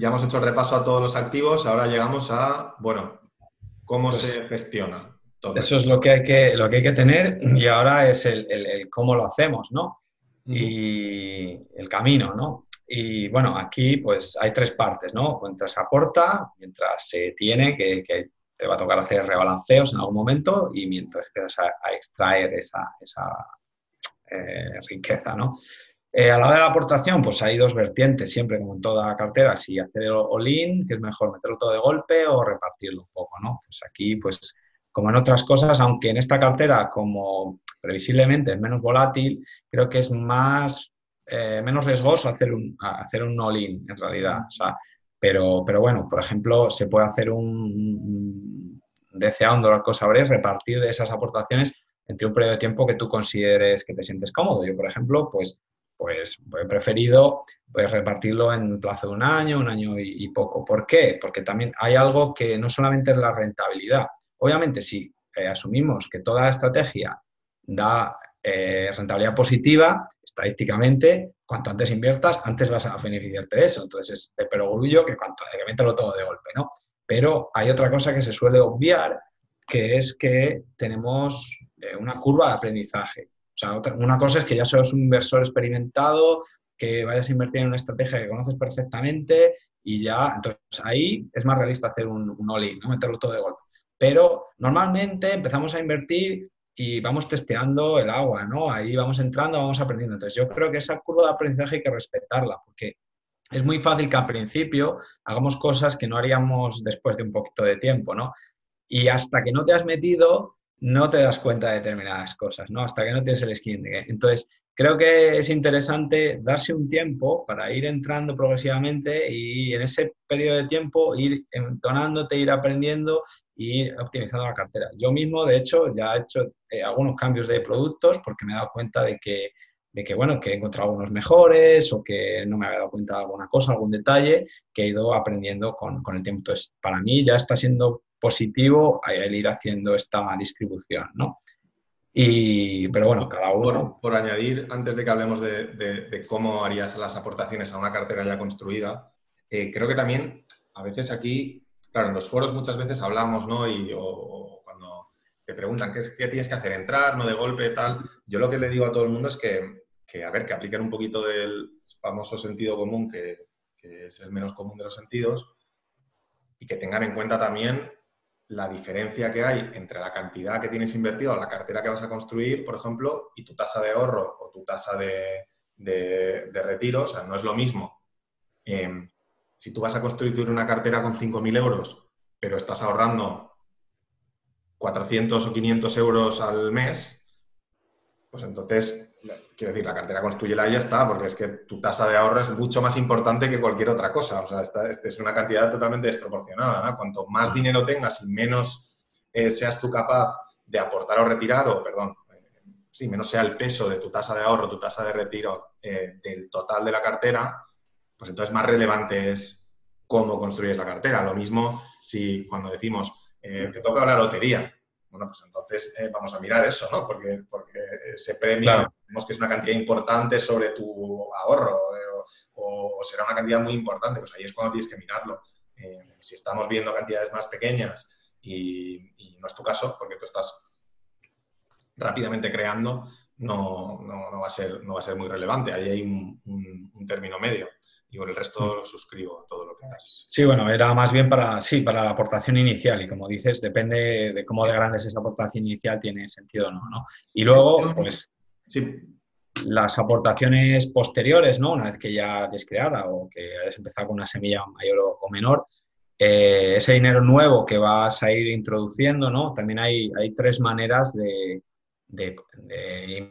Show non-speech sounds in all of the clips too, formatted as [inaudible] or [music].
ya hemos hecho el repaso a todos los activos, ahora llegamos a, bueno, cómo Pues se gestiona. todo Eso es lo que hay que, lo que, hay que tener y ahora es el, el- el cómo lo hacemos, ¿no? Y el camino, ¿no? Y bueno, aquí pues hay tres partes, ¿no? Mientras se aporta, mientras se tiene, que, que te va a tocar hacer rebalanceos en algún momento y mientras empiezas a, a extraer esa, esa eh, riqueza, ¿no? Eh, a la hora de la aportación, pues hay dos vertientes, siempre como en toda cartera, si hacer all-in, que es mejor meterlo todo de golpe o repartirlo un poco, ¿no? Pues aquí, pues como en otras cosas, aunque en esta cartera, como previsiblemente es menos volátil, creo que es más, eh, menos riesgoso hacer un, hacer un all-in, en realidad. O sea, pero, pero bueno, por ejemplo, se puede hacer un, un DCA, un dólar cosa average, repartir esas aportaciones entre un periodo de tiempo que tú consideres que te sientes cómodo. Yo, por ejemplo, pues, pues he preferido pues, repartirlo en plazo de un año, un año y, poco. ¿Por qué? Porque también hay algo que no solamente es la rentabilidad. Obviamente, si eh, asumimos que toda estrategia da eh, rentabilidad positiva, estadísticamente, cuanto antes inviertas, antes vas a beneficiarte de eso. Entonces, es de perogrullo que cuanto todo de golpe, ¿no? Pero hay otra cosa que se suele obviar, que es que tenemos eh, una curva de aprendizaje. O sea, otra- una cosa es que ya seas un inversor experimentado, que vayas a invertir en una estrategia que conoces perfectamente y ya, entonces ahí es más realista hacer un, un all-in, ¿no? meterlo todo de golpe. Pero normalmente empezamos a invertir y vamos testeando el agua, ¿no? Ahí vamos entrando, vamos aprendiendo. Entonces yo creo que esa curva de aprendizaje hay que respetarla, porque es muy fácil que al principio hagamos cosas que no haríamos después de un poquito de tiempo, ¿no? Y hasta que no te has metido, no te das cuenta de determinadas cosas, ¿no? Hasta que no tienes el skin. de- Entonces, creo que es interesante darse un tiempo para ir entrando progresivamente y en ese periodo de tiempo ir entonándote, ir aprendiendo y ir optimizando la cartera. Yo mismo, de hecho, ya he hecho eh, algunos cambios de productos porque me he dado cuenta de que, de que, bueno, que he encontrado algunos mejores o que no me había dado cuenta de alguna cosa, algún detalle que he ido aprendiendo con, con el tiempo. Entonces, para mí ya está siendo positivo el ir haciendo esta distribución, ¿no? Y, pero bueno, cada uno... Por, por añadir, antes de que hablemos de, de- de cómo harías las aportaciones a una cartera ya construida, eh, creo que también a veces aquí, claro, en los foros muchas veces hablamos, ¿no? Y, o, o cuando te preguntan ¿qué, es, qué tienes que hacer, entrar, no de golpe, tal. Yo lo que le digo a todo el mundo es que, que, a ver, que apliquen un poquito del famoso sentido común, que, que es el menos común de los sentidos, y que tengan en cuenta también la diferencia que hay entre la cantidad que tienes invertido, la cartera que vas a construir, por ejemplo, y tu tasa de ahorro o tu tasa de, de, retiro. O sea, no es lo mismo. Eh, si tú vas a construir una cartera con 5.000 euros, pero estás ahorrando 400 o 500 euros al mes, pues entonces, quiero decir, la cartera construyela y ya está, porque es que tu tasa de ahorro es mucho más importante que cualquier otra cosa. O sea, esta, esta es una cantidad totalmente desproporcionada. ¿no? Cuanto más dinero tengas y menos eh, seas tú capaz de aportar o retirar, o perdón, eh, sí, menos sea el peso de tu tasa de ahorro, tu tasa de retiro eh, del total de la cartera, pues entonces más relevante es cómo construyes la cartera. Lo mismo si cuando decimos, eh, te toca la lotería, bueno, pues entonces eh, vamos a mirar eso, ¿no? Porque, porque ese premio, Claro. vemos que es una cantidad importante sobre tu ahorro eh, o, o será una cantidad muy importante, pues ahí es cuando tienes que mirarlo. Eh, si estamos viendo cantidades más pequeñas y, y no es tu caso, porque tú estás rápidamente creando, no, no, no va, a ser, no va a ser muy relevante. Ahí hay un, un- un término medio. Y por el resto suscribo todo lo que has. Sí, bueno, era más bien para, sí, para la aportación inicial y como dices, depende de cómo de grande es esa aportación inicial, tiene sentido o no, ¿no? Y luego, pues, Sí, las aportaciones posteriores, ¿no? Una vez que ya hayas creada o que hayas empezado con una semilla mayor o, o menor, eh, ese dinero nuevo que vas a ir introduciendo, ¿no? También hay, hay tres maneras de, de-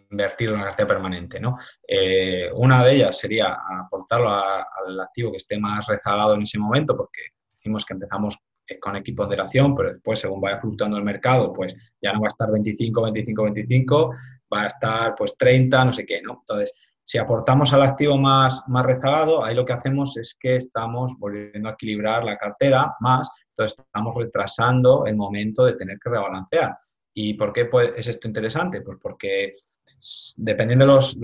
invertir en una cartera permanente, ¿no? Eh, una de ellas sería aportarlo al activo que esté más rezagado en ese momento, porque decimos que empezamos eh, con equiponderación, pero después, según vaya fluctuando el mercado, pues ya no va a estar 25, 25, 25, va a estar pues 30, no sé qué, ¿no? Entonces, si aportamos al activo más, más rezagado, ahí lo que hacemos es que estamos volviendo a equilibrar la cartera más, entonces estamos retrasando el momento de tener que rebalancear. ¿Y por qué es esto interesante? Pues porque dependiendo de los,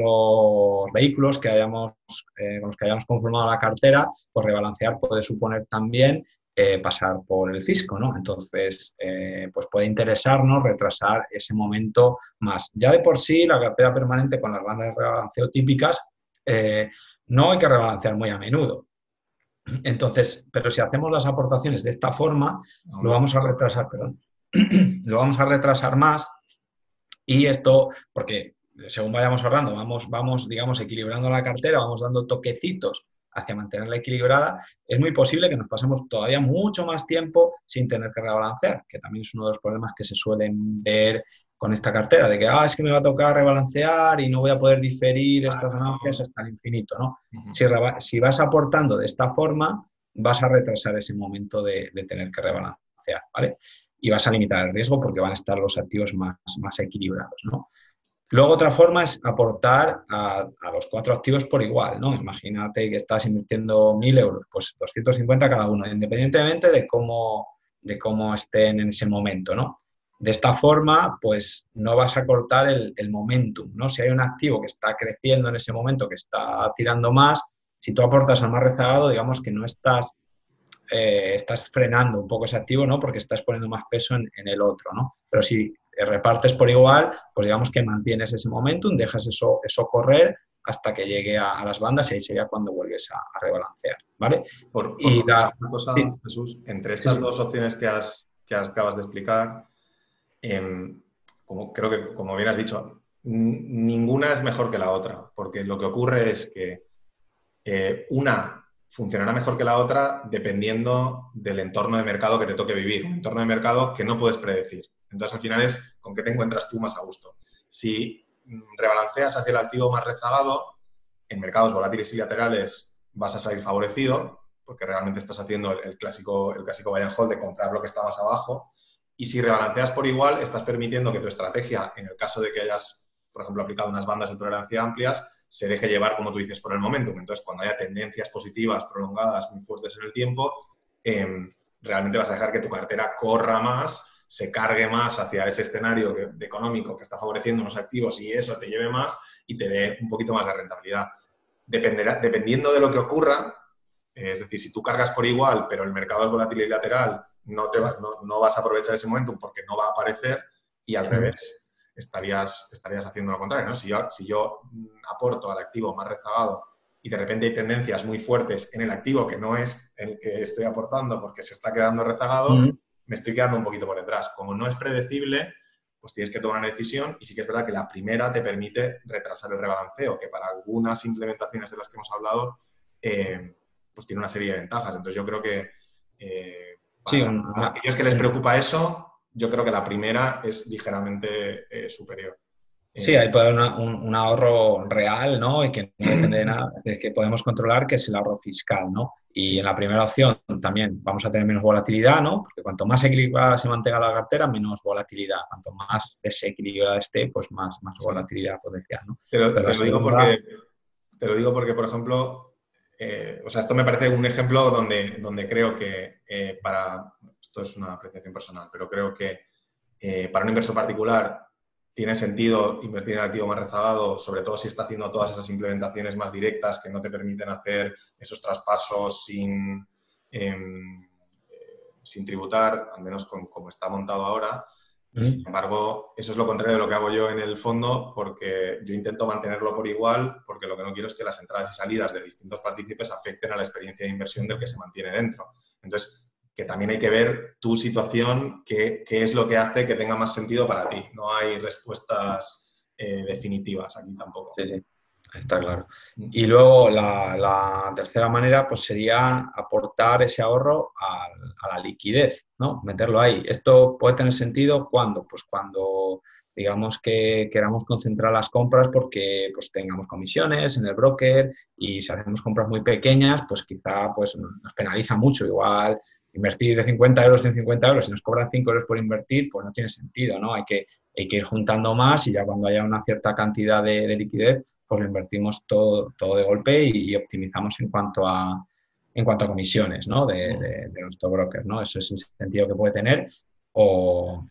vehículos que hayamos, eh, con los que hayamos conformado la cartera, pues rebalancear puede suponer también eh, pasar por el fisco, ¿no? Entonces, eh, pues puede interesarnos retrasar ese momento más. Ya de por sí, la cartera permanente con las bandas de rebalanceo típicas, no hay que rebalancear muy a menudo. Entonces, pero si hacemos las aportaciones de esta forma, lo vamos a retrasar, perdón, [clears throat] lo vamos a retrasar más y esto, porque según vayamos ahorrando, vamos, vamos, digamos, equilibrando la cartera, vamos dando toquecitos hacia mantenerla equilibrada, es muy posible que nos pasemos todavía mucho más tiempo sin tener que rebalancear, que también es uno de los problemas que se suelen ver con esta cartera, de que, ah, es que me va a tocar rebalancear y no voy a poder diferir estas ganancias hasta el infinito, ¿no? si, vas aportando de esta forma, vas a retrasar ese momento de, tener que rebalancear, ¿vale? Y vas a limitar el riesgo porque van a estar los activos más, más equilibrados, ¿no? Luego otra forma es aportar a, los cuatro activos por igual, ¿no? Imagínate que estás invirtiendo 1.000 euros, pues 250 cada uno, independientemente de cómo, de cómo estén en ese momento, ¿no? De esta forma, pues no vas a cortar el, momentum, ¿no? Si hay un activo que está creciendo en ese momento, que está tirando más, si tú aportas al más rezagado, digamos que no estás, eh, estás frenando un poco ese activo, ¿no? Porque estás poniendo más peso en, en el otro, ¿no? Pero si repartes por igual, pues digamos que mantienes ese momentum, dejas eso, eso correr hasta que llegue a, las bandas y ahí sería cuando vuelves a, rebalancear, ¿vale? Por, y la, una cosa, Jesús, entre estas dos opciones que, has, que acabas de explicar, em, como, creo que, como bien has dicho, ninguna es mejor que la otra, porque lo que ocurre es que eh, una funcionará mejor que la otra dependiendo del entorno de mercado que te toque vivir, un entorno de mercado que no puedes predecir. Entonces, al final es con qué te encuentras tú más a gusto. Si rebalanceas hacia el activo más rezagado, en mercados volátiles y laterales vas a salir favorecido, porque realmente estás haciendo el, clásico, el clásico buy and hold de comprar lo que está más abajo. Y si rebalanceas por igual, estás permitiendo que tu estrategia, en el caso de que hayas, por ejemplo, aplicado unas bandas de tolerancia amplias, se deje llevar, como tú dices, por el momentum. Entonces, cuando haya tendencias positivas prolongadas muy fuertes en el tiempo, em, realmente vas a dejar que tu cartera corra más se cargue más hacia ese escenario de económico que está favoreciendo unos activos y eso te lleve más y te dé un poquito más de rentabilidad. Dependerá, dependiendo de lo que ocurra, es decir, si tú cargas por igual, pero el mercado es volátil y lateral, no, te no, vas a aprovechar ese momento porque no va a aparecer y al revés, estarías, estarías haciendo lo contrario. ¿no? Si, yo, si yo aporto al activo más rezagado y de repente hay tendencias muy fuertes en el activo que no es el que estoy aportando porque se está quedando rezagado, me estoy quedando un poquito por detrás. Como no es predecible, pues tienes que tomar una decisión y sí que es verdad que la primera te permite retrasar el rebalanceo, que para algunas implementaciones de las que hemos hablado, eh, pues tiene una serie de ventajas. Entonces yo creo que eh, para, aquellos que les preocupa eso, yo creo que la primera es ligeramente eh, superior. Sí, hay puede haber un, ahorro real, ¿no? Y que no depende de nada, que podemos controlar, que es el ahorro fiscal, ¿no? Y en la primera opción también vamos a tener menos volatilidad, ¿no? Porque cuanto más equilibrada se mantenga la cartera, menos volatilidad. Cuanto más desequilibrada esté, pues más, más volatilidad potencial, ¿no? Te lo, digo porque, te lo digo porque, por ejemplo, eh, o sea, esto me parece un ejemplo donde, donde creo que eh, para, esto es una apreciación personal, pero creo que eh, para un inversor particular tiene sentido invertir en el activo más rezagado, sobre todo si está haciendo todas esas implementaciones más directas que no te permiten hacer esos traspasos sin, em, eh, sin tributar, al menos como está montado ahora. sin embargo, eso es lo contrario de lo que hago yo en el fondo, porque yo intento mantenerlo por igual, porque lo que no quiero es que las entradas y salidas de distintos partícipes afecten a la experiencia de inversión del que se mantiene dentro. Entonces, que también hay que ver tu situación, qué, es lo que hace que tenga más sentido para ti. No hay respuestas eh, definitivas aquí tampoco. Sí, sí, está claro. Mm. Y luego la, tercera manera pues sería aportar ese ahorro a, la liquidez, ¿no? Meterlo ahí. Esto puede tener sentido cuando, pues cuando digamos que queramos concentrar las compras porque pues tengamos comisiones en el broker y si hacemos compras muy pequeñas, pues quizá pues nos penaliza mucho. Igual invertir de 50 euros en 50 euros y nos cobran 5 euros por invertir, pues no tiene sentido, ¿no? Hay que, hay que ir juntando más y ya cuando haya una cierta cantidad de, liquidez, pues lo invertimos todo, todo de golpe y, optimizamos en cuanto a, en cuanto a comisiones, ¿no? De, de, nuestro broker, ¿no? Eso es el sentido que puede tener. O,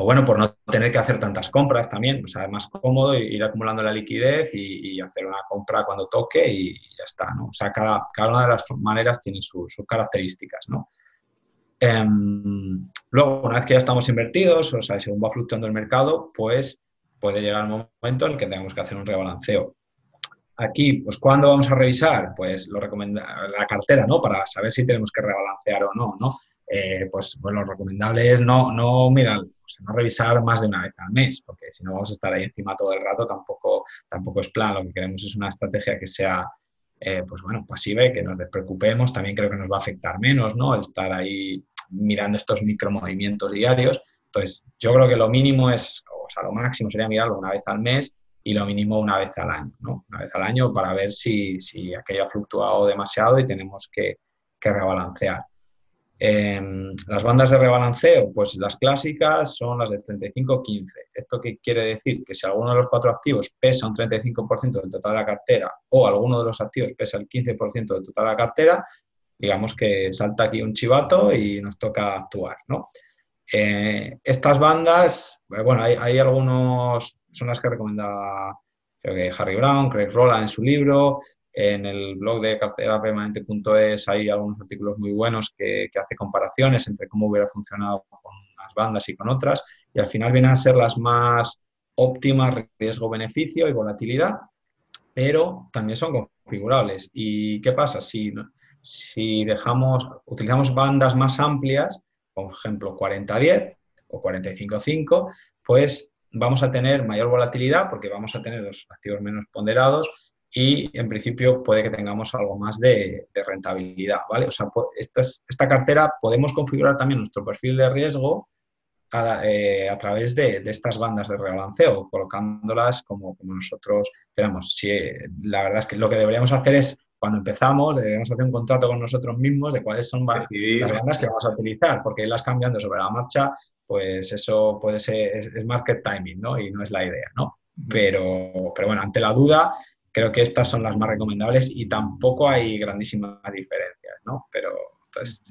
o bueno, por no tener que hacer tantas compras también, o sea, es más cómodo ir acumulando la liquidez y, hacer una compra cuando toque y ya está, ¿no? O sea, cada, cada una de las maneras tiene sus características, ¿no? Em, luego, una vez que ya estamos invertidos, o sea, según va fluctuando el mercado, pues puede llegar el momento en el que tengamos que hacer un rebalanceo. Aquí, pues, ¿cuándo vamos a revisar? Pues lo recomienda la cartera, ¿no? Para saber si tenemos que rebalancear o no, ¿no? Eh, pues, pues, lo recomendable es no, no, mira, no revisar más de una vez al mes, porque si no vamos a estar ahí encima todo el rato, tampoco, tampoco es plan. Lo que queremos es una estrategia que sea, eh, pues bueno, pasiva y que nos despreocupemos. También creo que nos va a afectar menos, ¿no? El estar ahí mirando estos micromovimientos diarios. Entonces, yo creo que lo mínimo es, o sea, lo máximo sería mirarlo una vez al mes y lo mínimo una vez al año, ¿no? Una vez al año para ver si, si aquello ha fluctuado demasiado y tenemos que, que rebalancear. Em, las bandas de rebalanceo, pues las clásicas son las de 35-15. ¿Esto qué quiere decir? Que si alguno de los cuatro activos pesa un 35% del total de la cartera o alguno de los activos pesa el 15% del total de la cartera, digamos que salta aquí un chivato y nos toca actuar, ¿no? Eh, estas bandas, eh, bueno, hay, hay, algunos, son las que recomienda creo que Harry Brown, Craig Rolla en su libro, en el blog de carterapermanente.es hay algunos artículos muy buenos que, hace comparaciones entre cómo hubiera funcionado con unas bandas y con otras, y al final vienen a ser las más óptimas riesgo-beneficio y volatilidad, pero también son configurables. ¿Y qué pasa? Si, si dejamos, utilizamos bandas más amplias, por ejemplo 40-10 o 45-5, pues vamos a tener mayor volatilidad porque vamos a tener los activos menos ponderados y en principio puede que tengamos algo más de, rentabilidad, ¿vale? O sea, esta, esta, cartera podemos configurar también nuestro perfil de riesgo a, eh, través de, estas bandas de rebalanceo, colocándolas como, como nosotros queramos. Si, la verdad es que lo que deberíamos hacer es, cuando empezamos, deberíamos hacer un contrato con nosotros mismos de cuáles son las bandas que vamos a utilizar, porque irlas cambiando sobre la marcha, pues eso puede ser, es, es market timing, ¿no? Y no es la idea, ¿no? Pero, pero bueno, ante la duda, creo que estas son las más recomendables y tampoco hay grandísimas diferencias, ¿no? Pero entonces,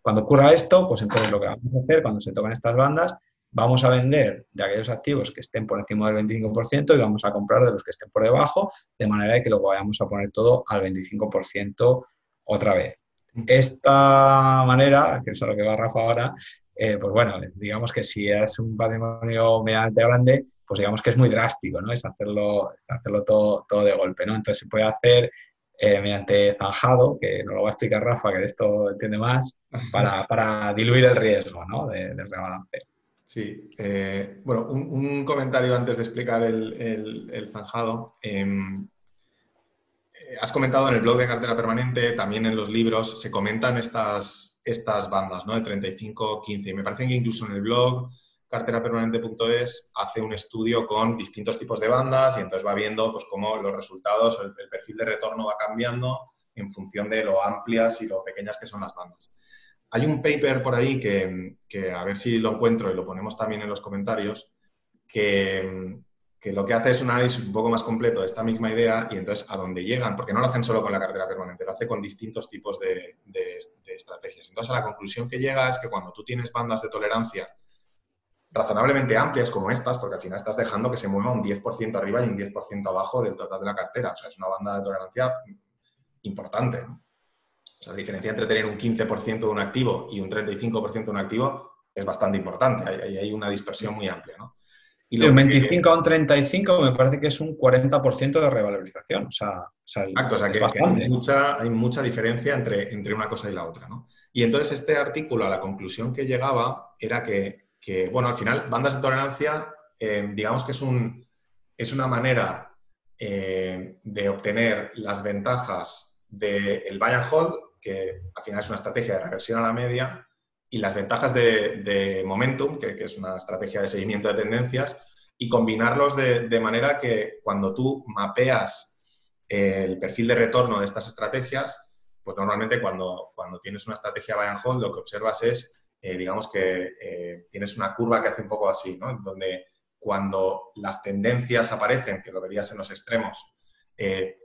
cuando ocurra esto, pues entonces lo que vamos a hacer cuando se tocan estas bandas, vamos a vender de aquellos activos que estén por encima del 25% y vamos a comprar de los que estén por debajo, de manera que luego vayamos a poner todo al 25% otra vez. Esta manera, que es a lo que va Rafa ahora, eh, pues bueno, digamos que si es un patrimonio medianamente grande, pues digamos que es muy drástico, ¿no? Es hacerlo, hacerlo todo, todo de golpe, ¿no? Entonces se puede hacer eh, mediante zanjado, que nos lo va a explicar Rafa, que de esto entiende más, [laughs] para, diluir el riesgo, ¿no? De, del rebalanceo. Sí, eh, bueno, un, comentario antes de explicar el, zanjado. Em, eh, has comentado en el blog de cartera permanente, también en los libros, se comentan estas, estas bandas, ¿no? De 35-15. Y me parece que incluso en el blog carterapermanente.es hace un estudio con distintos tipos de bandas y entonces va viendo pues, cómo los resultados, el, el perfil de retorno va cambiando en función de lo amplias y lo pequeñas que son las bandas. Hay un paper por ahí que, a ver si lo encuentro y lo ponemos también en los comentarios, que, lo que hace es un análisis un poco más completo de esta misma idea y entonces a dónde llegan, porque no lo hacen solo con la cartera permanente, lo hace con distintos tipos de, de, estrategias. Entonces a la conclusión que llega es que cuando tú tienes bandas de tolerancia razonablemente amplias como estas, porque al final estás dejando que se mueva un 10% arriba y un 10% abajo del total de la cartera. O sea, es una banda de tolerancia importante. O sea, la diferencia entre tener un 15% de un activo y un 35% de un activo es bastante importante. Hay, hay una dispersión muy amplia, ¿no? Y un 25 a un 35 me parece que es un 40% de revalorización. O sea, Exacto, o sea que, hay, mucha, hay, mucha, diferencia entre, entre una cosa y la otra. ¿no? Y entonces este artículo, a la conclusión que llegaba era que que, bueno, al final, bandas de tolerancia, eh, digamos que es, un, es una manera eh, de obtener las ventajas del buy and hold, que al final es una estrategia de reversión a la media, y las ventajas de, momentum, que, es una estrategia de seguimiento de tendencias, y combinarlos de, de manera que cuando tú mapeas el perfil de retorno de estas estrategias, pues normalmente cuando, cuando tienes una estrategia buy and hold, lo que observas es eh, digamos que eh, tienes una curva que hace un poco así, ¿no? Donde cuando las tendencias aparecen, que lo verías en los extremos, eh,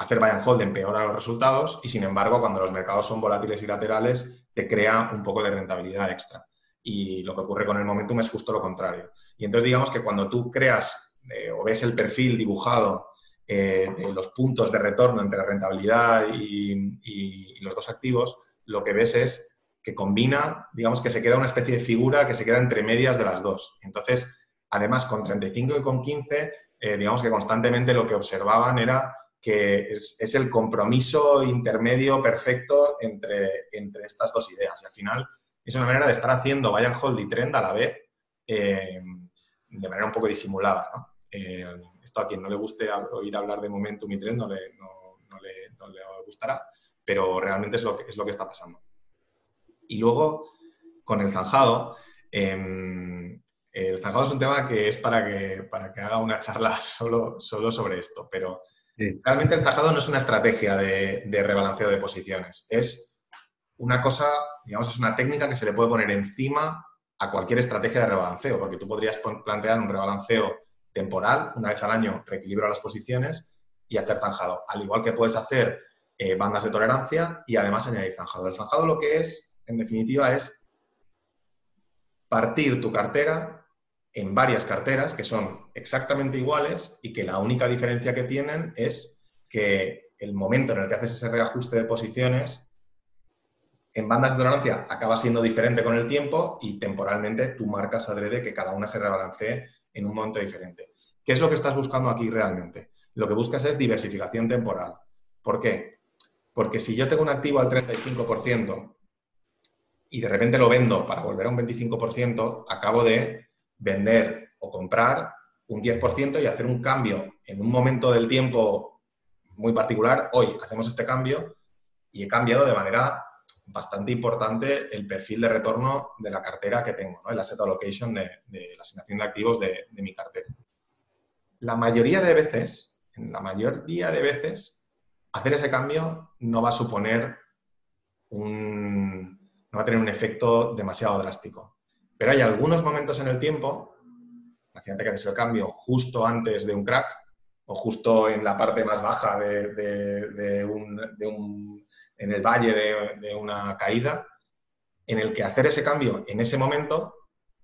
hacer buy and hold empeora los resultados y sin embargo cuando los mercados son volátiles y laterales te crea un poco de rentabilidad extra. y lo que ocurre con el momentum es justo lo contrario. Y entonces digamos que cuando tú creas eh, o ves el perfil dibujado eh, de los puntos de retorno entre rentabilidad y, los dos activos, lo que ves es que combina, digamos que se queda una especie de figura que se queda entre medias de las dos. Entonces, además, con 35 y con 15, eh, digamos que constantemente lo que observaban era que es, el compromiso intermedio perfecto entre, entre estas dos ideas. Y al final es una manera de estar haciendo buy and hold y trend a la vez eh, de manera un poco disimulada. Eh, esto a quien no le guste oír hablar de momentum y trend no le, gustará, pero realmente es lo, que, es lo que está pasando. Y luego, con el zanjado, em, el zanjado es un tema que es para que, para que haga una charla [laughs] solo, solo sobre esto, pero realmente el zanjado no es una estrategia de, rebalanceo de posiciones, es una cosa, digamos, es una técnica que se le puede poner encima a cualquier estrategia de rebalanceo, porque tú podrías plantear un rebalanceo temporal, una vez al año reequilibro las posiciones y hacer zanjado. Al igual que puedes hacer eh, bandas de tolerancia y además añadir zanjado. El zanjado lo que es, en definitiva, es partir tu cartera en varias carteras que son exactamente iguales y que la única diferencia que tienen es que el momento en el que haces ese reajuste de posiciones en bandas de tolerancia acaba siendo diferente con el tiempo y temporalmente tú marcas adrede que cada una se rebalancee en un momento diferente. ¿Qué es lo que estás buscando aquí realmente? Lo que buscas es diversificación temporal. ¿Por qué? Porque si yo tengo un activo al 35% y de repente lo vendo para volver a un 25%, acabo de vender o comprar un 10% y hacer un cambio en un momento del tiempo muy particular. Hoy hacemos este cambio y he cambiado de manera bastante importante el perfil de retorno de la cartera que tengo, el asset allocation de, la asignación de activos de, mi cartera. La mayoría de veces, en la mayoría de veces, hacer ese cambio no va a suponer un, no va a tener un efecto demasiado drástico. Pero hay algunos momentos en el tiempo, imagínate que haces el cambio justo antes de un crack o justo en la parte más baja de un en el valle de, una caída, en el que hacer ese cambio en ese momento,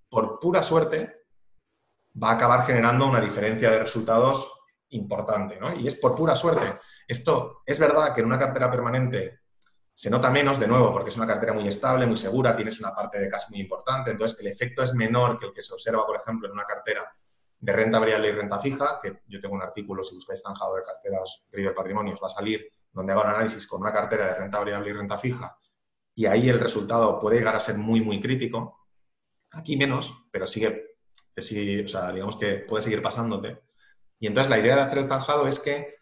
por pura suerte, va a acabar generando una diferencia de resultados importante, ¿no? Y es por pura suerte. Esto es verdad que en una cartera permanente se nota menos, de nuevo, porque es una cartera muy estable, muy segura, tienes una parte de cash muy importante, entonces el efecto es menor que el que se observa, por ejemplo, en una cartera de renta variable y renta fija, que yo tengo un artículo, si buscáis zanjado de carteras River Patrimonio, os va a salir donde hago un análisis con una cartera de renta variable y renta fija, y ahí el resultado puede llegar a ser muy, muy crítico. Aquí menos, pero sigue, o sea, digamos que puede seguir pasándote. Y entonces la idea de hacer el zanjado es que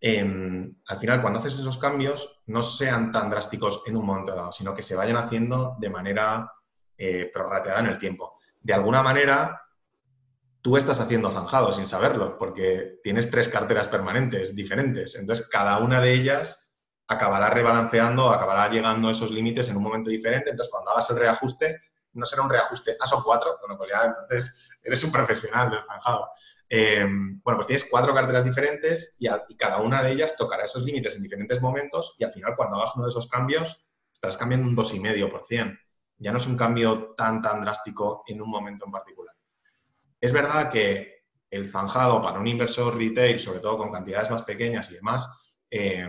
em, al final cuando haces esos cambios no sean tan drásticos en un momento dado, sino que se vayan haciendo de manera eh, prorrateada en el tiempo. De alguna manera, tú estás haciendo zanjado sin saberlo, porque tienes tres carteras permanentes diferentes. Entonces, cada una de ellas acabará rebalanceando, acabará llegando a esos límites en un momento diferente. Entonces, cuando hagas el reajuste, no será un reajuste, ah, son cuatro. Bueno, pues ya entonces eres un profesional del zanjado. Em, bueno, pues tienes cuatro carteras diferentes y, cada una de ellas tocará esos límites en diferentes momentos y al final cuando hagas uno de esos cambios estarás cambiando un 2,5%. Ya no es un cambio tan, tan drástico en un momento en particular. Es verdad que el zanjado para un inversor retail, sobre todo con cantidades más pequeñas y demás, eh,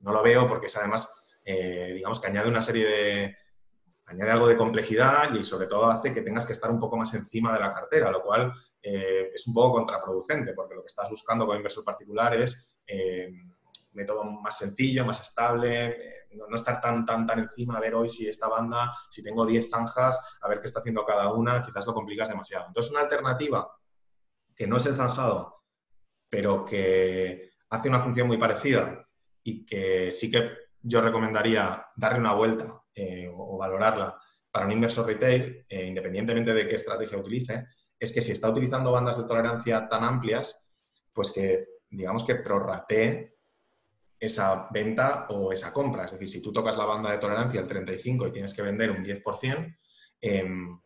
no lo veo porque es además, eh, digamos que añade una serie de, añade algo de complejidad y sobre todo hace que tengas que estar un poco más encima de la cartera, lo cual eh, es un poco contraproducente porque lo que estás buscando como inversor particular es un método más sencillo, más estable, no, estar tan, tan, tan encima, a ver hoy si esta banda, si tengo 10 zanjas, a ver qué está haciendo cada una, quizás lo complicas demasiado. Entonces, una alternativa que no es el zanjado, pero que hace una función muy parecida y que sí que yo recomendaría darle una vuelta eh, o, valorarla para un inversor retail, eh, independientemente de qué estrategia utilice, es que si está utilizando bandas de tolerancia tan amplias, pues que digamos que prorratee esa venta o esa compra. Es decir, si tú tocas la banda de tolerancia al 35 y tienes que vender un 10%, em,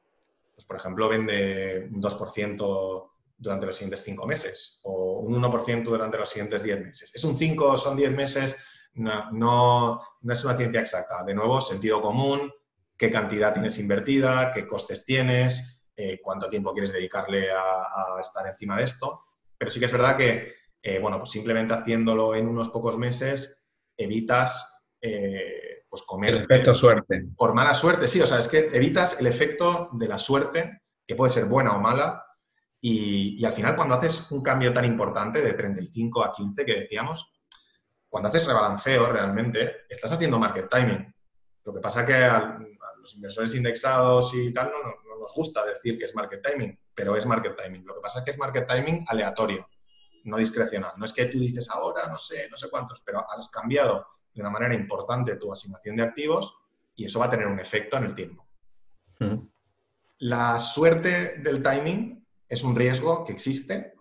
pues por ejemplo vende un 2% durante los siguientes 5 meses o un 1% durante los siguientes 10 meses. ¿Es un 5 o son 10 meses? No, no, no, es una ciencia exacta. De nuevo, sentido común, qué cantidad tienes invertida, qué costes tienes, eh, cuánto tiempo quieres dedicarle a, estar encima de esto. Pero sí que es verdad que, eh, bueno, pues simplemente haciéndolo en unos pocos meses evitas eh, pues comer... El efecto suerte. Por mala suerte, sí. O sea, es que evitas el efecto de la suerte, que puede ser buena o mala, y, al final cuando haces un cambio tan importante de 35 a 15 que decíamos, cuando haces rebalanceo realmente, estás haciendo market timing. Lo que pasa que a, los inversores indexados y tal no, no, nos gusta decir que es market timing, pero es market timing. Lo que pasa es que es market timing aleatorio, no discrecional. No es que tú dices ahora, no sé, no sé cuántos, pero has cambiado de una manera importante tu asignación de activos y eso va a tener un efecto en el tiempo. Mm. La suerte del timing es un riesgo que existe,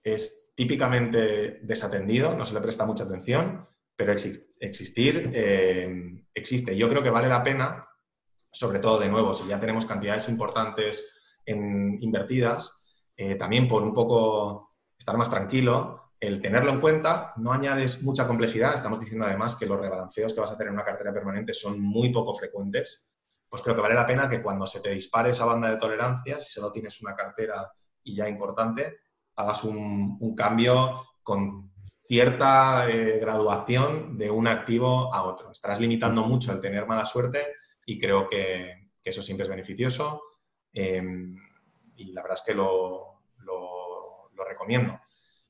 es típicamente desatendido, no se le presta mucha atención, pero existir eh, existe. Yo creo que vale la pena, sobre todo de nuevo, si ya tenemos cantidades importantes invertidas, eh, también por un poco estar más tranquilo, el tenerlo en cuenta, no añades mucha complejidad. Estamos diciendo además que los rebalanceos que vas a tener en una cartera permanente son muy poco frecuentes pues creo que vale la pena que cuando se te dispare esa banda de tolerancia, si solo tienes una cartera y ya importante, hagas un, cambio con cierta eh, graduación de un activo a otro. Estarás limitando mucho el tener mala suerte y creo que, eso siempre es beneficioso em, y la verdad es que lo, lo recomiendo.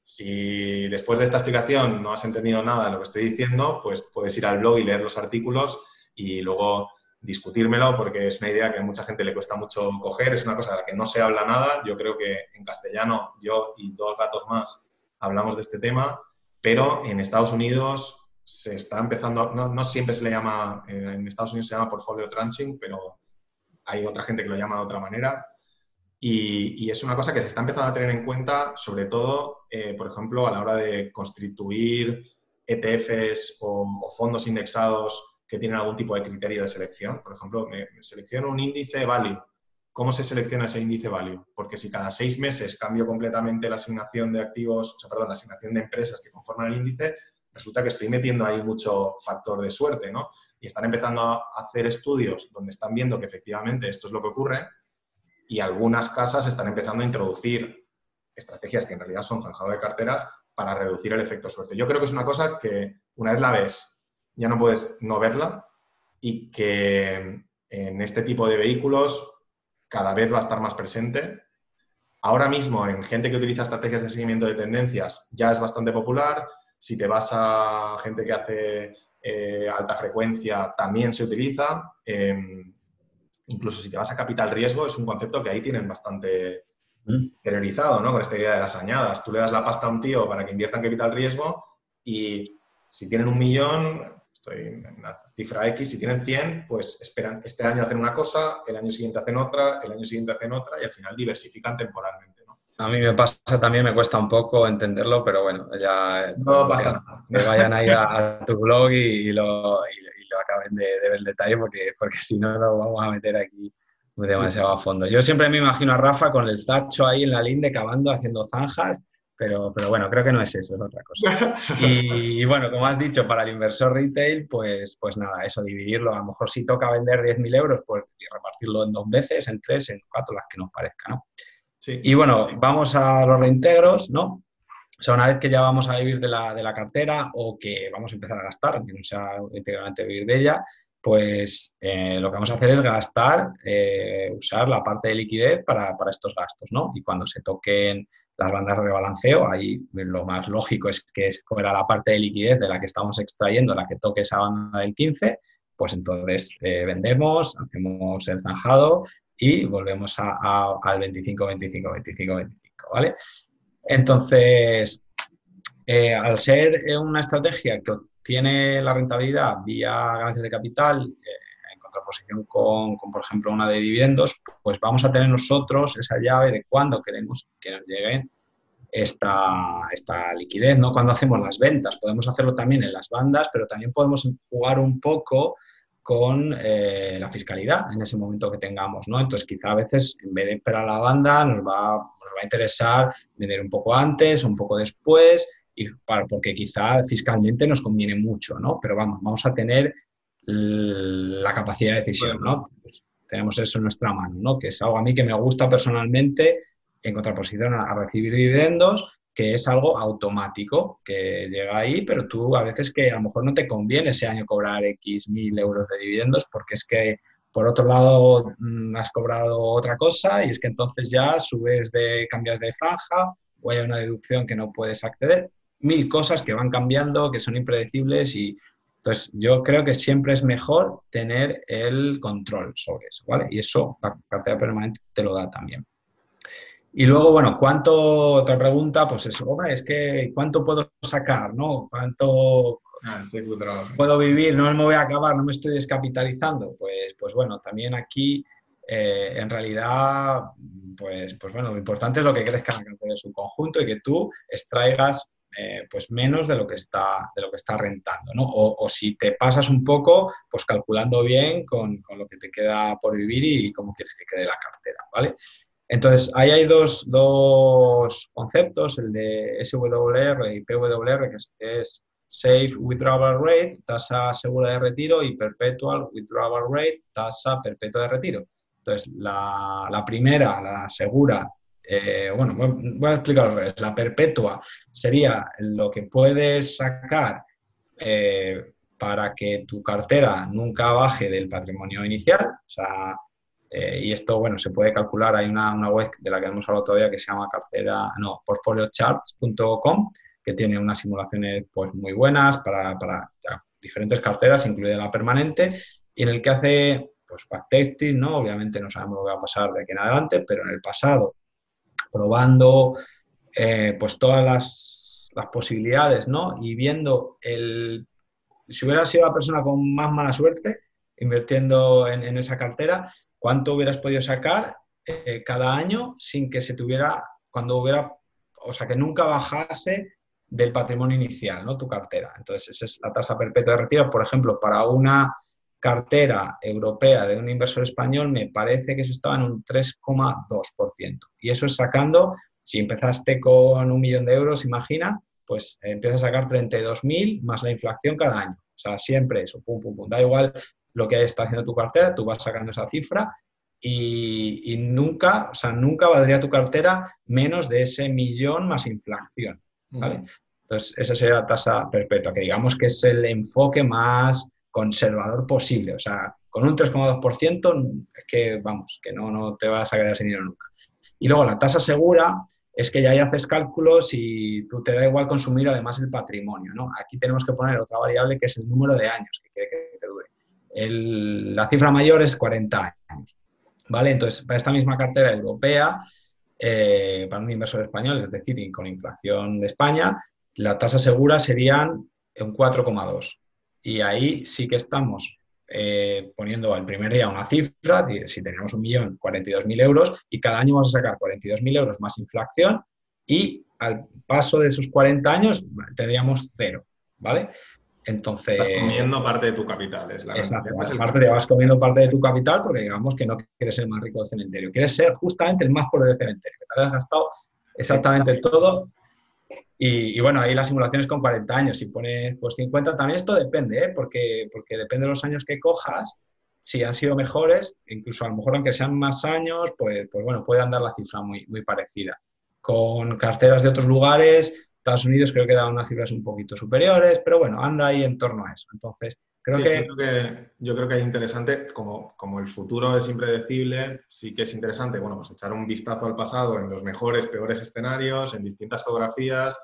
Si después de esta explicación no has entendido nada de lo que estoy diciendo, pues puedes ir al blog y leer los artículos y luego discutírmelo porque es una idea que a mucha gente le cuesta mucho coger, es una cosa de la que no se habla nada. Yo creo que en castellano yo y dos gatos más hablamos de este tema, pero en Estados Unidos se está empezando, no, siempre se le llama, eh, en Estados Unidos se llama portfolio tranching, pero hay otra gente que lo llama de otra manera. Y, es una cosa que se está empezando a tener en cuenta, sobre todo, eh, por ejemplo, a la hora de constituir ETFs o fondos indexados que tienen algún tipo de criterio de selección. Por ejemplo, me, selecciono un índice value. ¿Cómo se selecciona ese índice value? Porque si cada seis meses cambio completamente la asignación de activos, o sea, perdón, la asignación de empresas que conforman el índice, resulta que estoy metiendo ahí mucho factor de suerte, ¿no? Y están empezando a hacer estudios donde están viendo que efectivamente esto es lo que ocurre y algunas casas están empezando a introducir estrategias que en realidad son zanjado de carteras para reducir el efecto suerte. Yo creo que es una cosa que una vez la ves ya no puedes no verla y que en este tipo de vehículos cada vez va a estar más presente. Ahora mismo en gente que utiliza estrategias de seguimiento de tendencias ya es bastante popular. Si te vas a gente que hace eh, alta frecuencia, también se utiliza. Em, incluso si te vas a capital riesgo, es un concepto que ahí tienen bastante mm. interiorizado, ¿no? Con esta idea de las añadas. Tú le das la pasta a un tío para que invierta en capital riesgo y si tienen un millón, estoy en la cifra X, si tienen 100, pues esperan este año hacen una cosa, el año siguiente hacen otra, el año siguiente hacen otra y al final diversifican temporalmente. ¿no? A mí me pasa también, me cuesta un poco entenderlo, pero bueno, ya no pasa que vayan ahí a, tu blog y, lo, acaben de, ver el detalle porque, porque si no lo vamos a meter aquí demasiado a fondo. Yo siempre me imagino a Rafa con el zacho ahí en la linde cavando, haciendo zanjas pero, pero bueno, creo que no es eso, es otra cosa. [laughs] Y, bueno, como has dicho, para el inversor retail, pues, pues nada, eso, dividirlo. A lo mejor si toca vender 10.000 euros, pues repartirlo en dos veces, en tres, en cuatro, las que nos parezca, ¿no? Sí, y bueno, vamos a los reintegros, ¿no? O sea, una vez que ya vamos a vivir de la, de la cartera o que vamos a empezar a gastar, aunque no sea íntegramente vivir de ella, pues eh, lo que vamos a hacer es gastar, eh, usar la parte de liquidez para, para, estos gastos, ¿no? Y cuando se toquen las bandas de rebalanceo, ahí lo más lógico es que fuera la parte de liquidez de la que estamos extrayendo, la que toque esa banda del 15, pues entonces eh, vendemos, hacemos el zanjado y volvemos al 25, 25, 25, 25, ¿vale? Entonces, eh, al ser una estrategia que obtiene la rentabilidad vía ganancias de capital, eh, contraposición con, por ejemplo, una de dividendos, pues vamos a tener nosotros esa llave de cuándo queremos que nos llegue esta, esta liquidez, ¿no? Cuando hacemos las ventas. Podemos hacerlo también en las bandas, pero también podemos jugar un poco con eh, la fiscalidad en ese momento que tengamos, ¿no? Entonces, quizá a veces, en vez de esperar a la banda, nos va, nos va a interesar vender un poco antes, un poco después, y para, porque quizá fiscalmente nos conviene mucho, ¿no? Pero vamos, vamos a tener la capacidad de decisión, ¿no? Pues tenemos eso en nuestra mano, ¿no? Que es algo a mí que me gusta personalmente en contraposición a, recibir dividendos, que es algo automático, que llega ahí, pero tú a veces que a lo mejor no te conviene ese año cobrar X mil euros de dividendos porque es que por otro lado mm, has cobrado otra cosa y es que entonces ya subes de, cambias de franja o hay una deducción que no puedes acceder. Mil cosas que van cambiando, que son impredecibles y entonces yo creo que siempre es mejor tener el control sobre eso, ¿vale? Y eso la cartera permanente te lo da también. Y luego, bueno, ¿cuánto, otra pregunta, pues eso, es que ¿cuánto puedo sacar, no? ¿Cuánto ah, puedo vivir? No me voy a acabar, no me estoy descapitalizando. Pues, pues bueno, también aquí, eh, en realidad, pues, pues bueno, lo importante es lo que crezca la cartera de su conjunto y que tú extraigas eh, pues menos de lo que está, de lo que está rentando, ¿no? O, si te pasas un poco, pues calculando bien con, con, lo que te queda por vivir y cómo quieres que quede la cartera, ¿vale? Entonces, ahí hay dos, conceptos, el de SWR y PWR, que es, Safe Withdrawal Rate, tasa segura de retiro, y Perpetual Withdrawal Rate, tasa perpetua de retiro. Entonces, la, primera, la segura, eh, bueno, voy a explicar al revés. La perpetua sería lo que puedes sacar eh, para que tu cartera nunca baje del patrimonio inicial, o sea, eh, y esto, bueno, se puede calcular. Hay una, una, web de la que hemos hablado todavía que se llama cartera, no, portfoliocharts.com, que tiene unas simulaciones pues muy buenas para, para diferentes carteras, incluida la permanente, y en el que hace pues backtesting, ¿no? Obviamente no sabemos lo que va a pasar de aquí en adelante, pero en el pasado, probando eh, pues todas las, posibilidades, ¿no? Y viendo el... Si hubiera sido la persona con más mala suerte, invirtiendo en, en esa cartera, cuánto hubieras podido sacar eh, cada año sin que se tuviera, cuando hubiera, o sea, que nunca bajase del patrimonio inicial, ¿no? Tu cartera. Entonces, esa es la tasa perpetua de retiro. Por ejemplo, para una cartera europea de un inversor español, me parece que eso estaba en un 3,2%. Y eso es sacando, si empezaste con un millón de euros, imagina, pues empiezas a sacar 32.000 más la inflación cada año. O sea, siempre eso, pum, pum, pum. Da igual lo que está haciendo tu cartera, tú vas sacando esa cifra y, nunca, o sea, nunca valdría tu cartera menos de ese millón más inflación, ¿vale? Entonces, esa sería la tasa perpetua, que digamos que es el enfoque más conservador posible. O sea, con un 3,2% es que, vamos, que no, no te vas a quedar sin dinero nunca. Y luego la tasa segura es que ya ahí haces cálculos y tú te da igual consumir además el patrimonio, ¿no? Aquí tenemos que poner otra variable que es el número de años que quiere que te dure la cifra mayor es 40 años. ¿Vale? Entonces, para esta misma cartera europea, eh, para un inversor español, es decir, con inflación de España, la tasa segura serían un 4,2. Y ahí sí que estamos eh, poniendo al primer día una cifra, si tenemos un millón, 42.000 euros, y cada año vamos a sacar 42.000 euros más inflación, y al paso de esos 40 años tendríamos cero, ¿vale? Entonces, Estás comiendo parte de tu capital, es la Exacto, parte vas comiendo parte de tu capital porque digamos que no quieres ser el más rico del cementerio, quieres ser justamente el más pobre del cementerio, que te has gastado exactamente todo. Y, bueno, ahí las simulaciones con 40 años, si pones pues 50, también esto depende, ¿eh? porque, porque depende de los años que cojas, si han sido mejores, incluso a lo mejor aunque sean más años, pues, pues bueno, puede andar la cifra muy, muy parecida. Con carteras de otros lugares, Estados Unidos creo que da unas cifras un poquito superiores, pero bueno, anda ahí en torno a eso. Entonces, creo, que... Yo creo que... Yo creo que es interesante, como, como el futuro es impredecible, sí que es interesante, bueno, pues echar un vistazo al pasado en los mejores, peores escenarios, en distintas geografías,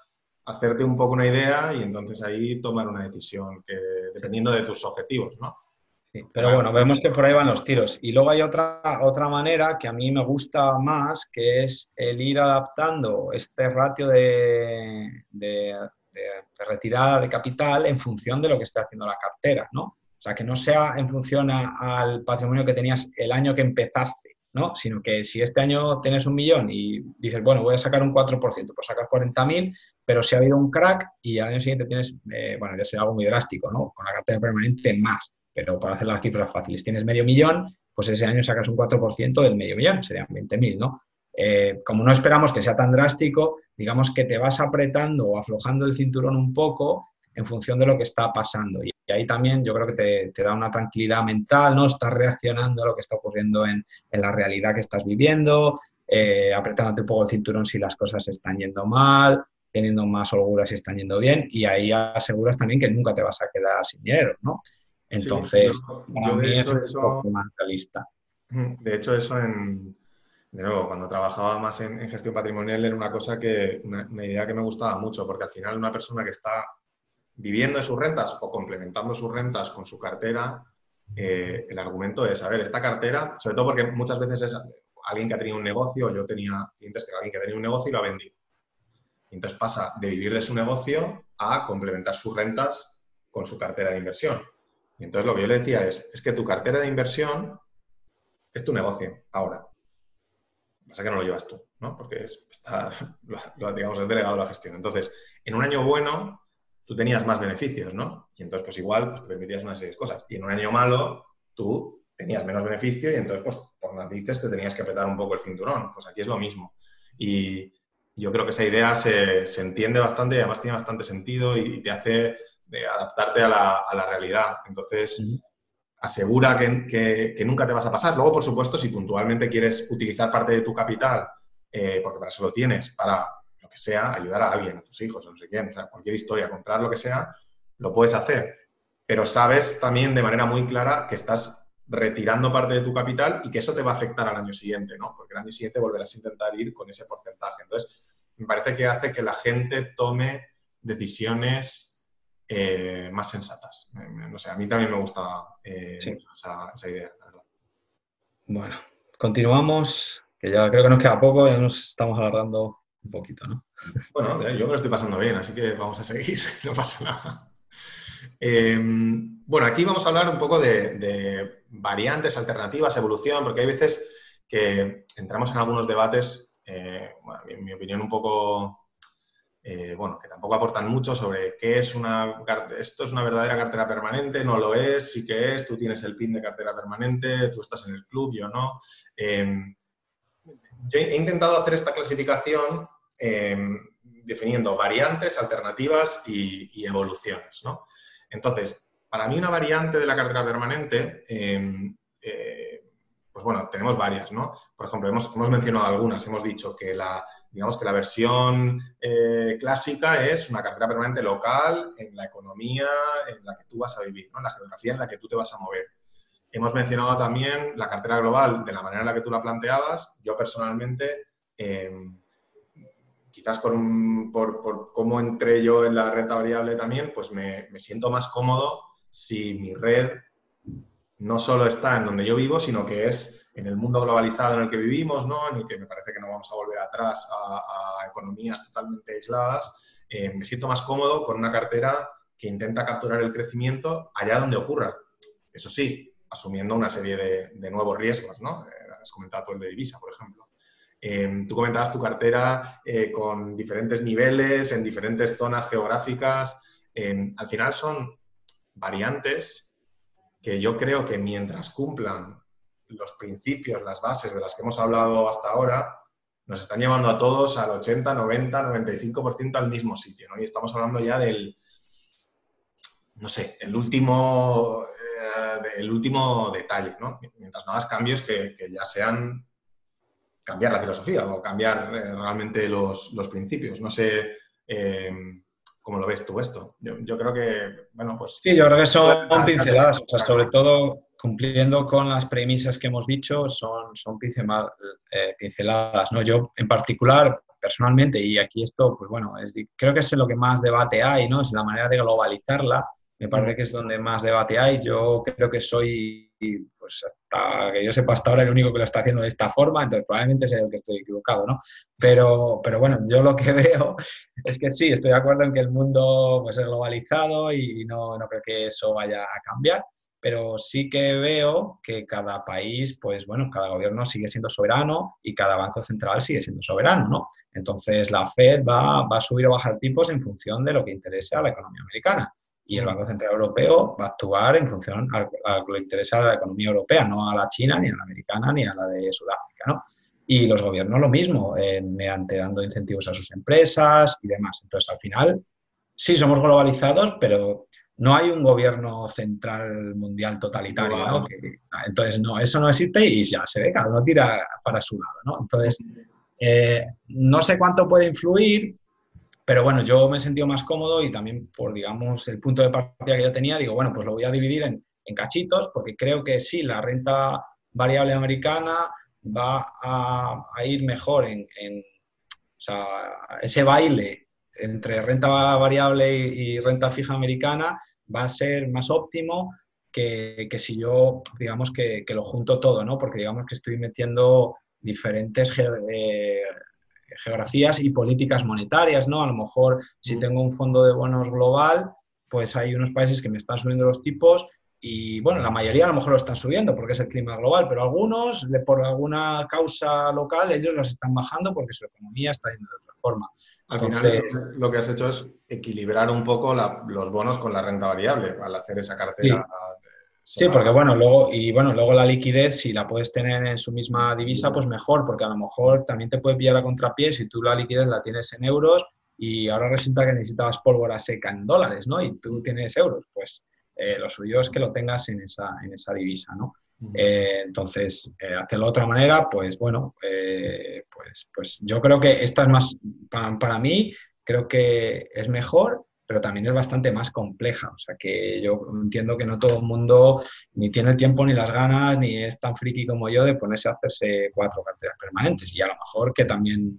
hacerte un poco una idea y entonces ahí tomar una decisión que, dependiendo de tus objetivos, ¿no? pero bueno, vemos que por ahí van los tiros. Y luego hay otra, otra manera que a mí me gusta más, que es el ir adaptando este ratio de, retirada de capital en función de lo que esté haciendo la cartera, ¿no? O sea, que no sea en función al patrimonio que tenías el año que empezaste, ¿no? Sino que si este año tienes un millón y dices, bueno, voy a sacar un 4%, pues sacas 40.000, pero si ha habido un crack y al año siguiente tienes, eh, bueno, ya sea algo muy drástico, ¿no? Con la cartera permanente más pero para hacer las cifras fáciles, tienes medio millón, pues ese año sacas un 4% del medio millón, serían 20.000, ¿no? Eh, como no esperamos que sea tan drástico, digamos que te vas apretando o aflojando el cinturón un poco en función de lo que está pasando. Y ahí también yo creo que te, da una tranquilidad mental, ¿no? Estás reaccionando a lo que está ocurriendo en, la realidad que estás viviendo, eh, apretándote un poco el cinturón si las cosas están yendo mal, teniendo más holguras si están yendo bien, y ahí aseguras también que nunca te vas a quedar sin dinero, ¿no? Entonces, yo, de hecho, eso, De hecho, eso en, de nuevo, cuando trabajaba más en, gestión patrimonial era una cosa que, una, idea que me gustaba mucho, porque al final una persona que está viviendo de sus rentas o complementando sus rentas con su cartera, eh, el argumento es, a ver, esta cartera, sobre todo porque muchas veces es alguien que ha tenido un negocio, yo tenía clientes que alguien que tenía un negocio y lo ha vendido. entonces pasa de vivir de su negocio a complementar sus rentas con su cartera de inversión. Y entonces lo que yo le decía es, es que tu cartera de inversión es tu negocio ahora. Pasa que no lo llevas tú, ¿no? Porque está, [laughs] lo, digamos, es delegado la gestión. Entonces, en un año bueno, tú tenías más beneficios, ¿no? Y entonces, pues igual, pues te permitías una serie cosas. Y en un año malo, tú tenías menos beneficio y entonces, pues, por narices te tenías que apretar un poco el cinturón. Pues aquí es lo mismo. Y yo creo que esa idea se, entiende bastante y además tiene bastante sentido y te hace de adaptarte a la, a la realidad. Entonces, asegura que, nunca te vas a pasar. Luego, por supuesto, si puntualmente quieres utilizar parte de tu capital, eh, porque para eso lo tienes, para lo que sea, ayudar a alguien, a tus hijos, a no sé quién, o sea, cualquier historia, comprar lo que sea, lo puedes hacer. Pero sabes también de manera muy clara que estás retirando parte de tu capital y que eso te va a afectar al año siguiente, ¿no? Porque el año siguiente volverás a intentar ir con ese porcentaje. Entonces, me parece que hace que la gente tome decisiones eh, más sensatas. No sé, a mí también me gusta eh, esa, idea, Bueno, continuamos, que ya creo que nos queda poco, ya nos estamos agarrando un poquito, ¿no? Bueno, yo me lo estoy pasando bien, así que vamos a seguir, [laughs] no pasa nada. Em, bueno, aquí vamos a hablar un poco de, variantes, alternativas, evolución, porque hay veces que entramos en algunos debates, eh, en mi opinión, un poco eh, bueno, que tampoco aportan mucho sobre qué es una, esto es una verdadera cartera permanente, no lo es, sí que es, tú tienes el PIN de cartera permanente, tú estás en el club, yo no. Em, yo he intentado hacer esta clasificación em, definiendo variantes, alternativas y, evoluciones, ¿no? Entonces, para mí una variante de la cartera permanente em, eh, pues bueno, tenemos varias, ¿no? Por ejemplo, hemos, hemos, mencionado algunas. Hemos dicho que la, digamos que la versión eh, clásica es una cartera permanente local en la economía en la que tú vas a vivir. En la geografía en la que tú te vas a mover. Hemos mencionado también la cartera global de la manera en la que tú la planteabas. Yo personalmente, em, quizás por, por, cómo entré yo en la renta variable también, pues me, me siento más cómodo si mi red no solo está en donde yo vivo, sino que es en el mundo globalizado en el que vivimos, ¿no? en el que me parece que no vamos a volver atrás a, economías totalmente aisladas, eh, me siento más cómodo con una cartera que intenta capturar el crecimiento allá donde ocurra. Eso sí, asumiendo una serie de, nuevos riesgos, ¿no? Eh, has comentado el de divisa, por ejemplo. Eh, tú comentabas tu cartera con diferentes niveles, en diferentes zonas geográficas. al final son variantes que yo creo que mientras cumplan los principios, las bases de las que hemos hablado hasta ahora, nos están llevando a todos al 80, 90, 95% al mismo sitio, ¿no? Y estamos hablando ya del, no sé, el último, eh, el último detalle, ¿no? Mientras no hagas cambios que, ya sean cambiar la filosofía o cambiar eh, realmente los, principios. No sé, eh, ¿Cómo lo ves tú esto? Yo, creo que, bueno, pues... Sí, yo creo que son pinceladas, o sea, sobre todo cumpliendo con las premisas que hemos dicho, son, son eh, pinceladas, ¿no? Yo, en particular, personalmente, y aquí esto, pues bueno, es, creo que es lo que más debate hay, ¿no? Es la manera de globalizarla, me parece que es donde más debate hay. Yo creo que soy, pues hasta que yo sepa hasta ahora, el único que lo está haciendo de esta forma, entonces probablemente sea el que estoy equivocado, ¿no? Pero, pero bueno, yo lo que [laughs] veo es que sí, estoy de acuerdo en que el mundo pues, es globalizado y no, no creo que eso vaya a cambiar, pero sí que veo que cada país, pues bueno, cada gobierno sigue siendo soberano y cada banco central sigue siendo soberano, ¿no? Entonces la Fed va, va a subir o bajar tipos en función de lo que interese a la economía americana y el Banco Central Europeo va a actuar en función a, lo que le interesa a la economía europea, no a la china, ni a la americana, ni a la de Sudáfrica, ¿no? Y los gobiernos lo mismo, mediante dando incentivos a sus empresas y demás. Entonces, al final, sí somos globalizados, pero no hay un gobierno central mundial totalitario, ¿no? entonces, no, eso no existe y ya se ve, cada uno tira para su lado, ¿no? Entonces, eh, no sé cuánto puede influir, pero bueno, yo me he sentido más cómodo y también por, digamos, el punto de partida que yo tenía, digo, bueno, pues lo voy a dividir en, cachitos, porque creo que sí, la renta variable americana va a, ir mejor en, o sea, ese baile entre renta variable y, renta fija americana va a ser más óptimo que, si yo, digamos, que, lo junto todo, ¿no? Porque digamos que estoy metiendo diferentes eh, geografías y políticas monetarias, ¿no? A lo mejor si tengo un fondo de bonos global, pues hay unos países que me están subiendo los tipos y, bueno, la mayoría a lo mejor lo están subiendo porque es el clima global, pero algunos, por alguna causa local, ellos los están bajando porque su economía está yendo de otra forma. Al final, lo que has hecho es equilibrar un poco los bonos con la renta variable al hacer esa cartera. Sí, porque bueno, luego, y bueno, luego la liquidez, si la puedes tener en su misma divisa, pues mejor, porque a lo mejor también te puede pillar a contrapié si tú la liquidez la tienes en euros y ahora resulta que necesitabas pólvora seca en dólares, ¿no? Y tú tienes euros, pues eh, lo suyo es que lo tengas en esa, en esa divisa, ¿no? Eh, entonces, eh, hacerlo de otra manera, pues bueno, pues, pues yo creo que esta es más, para, para mí, creo que es mejor pero también es bastante más compleja. O sea que yo entiendo que no todo el mundo ni tiene el tiempo ni las ganas, ni es tan friki como yo de ponerse a hacerse cuatro carteras permanentes. Y a lo mejor que también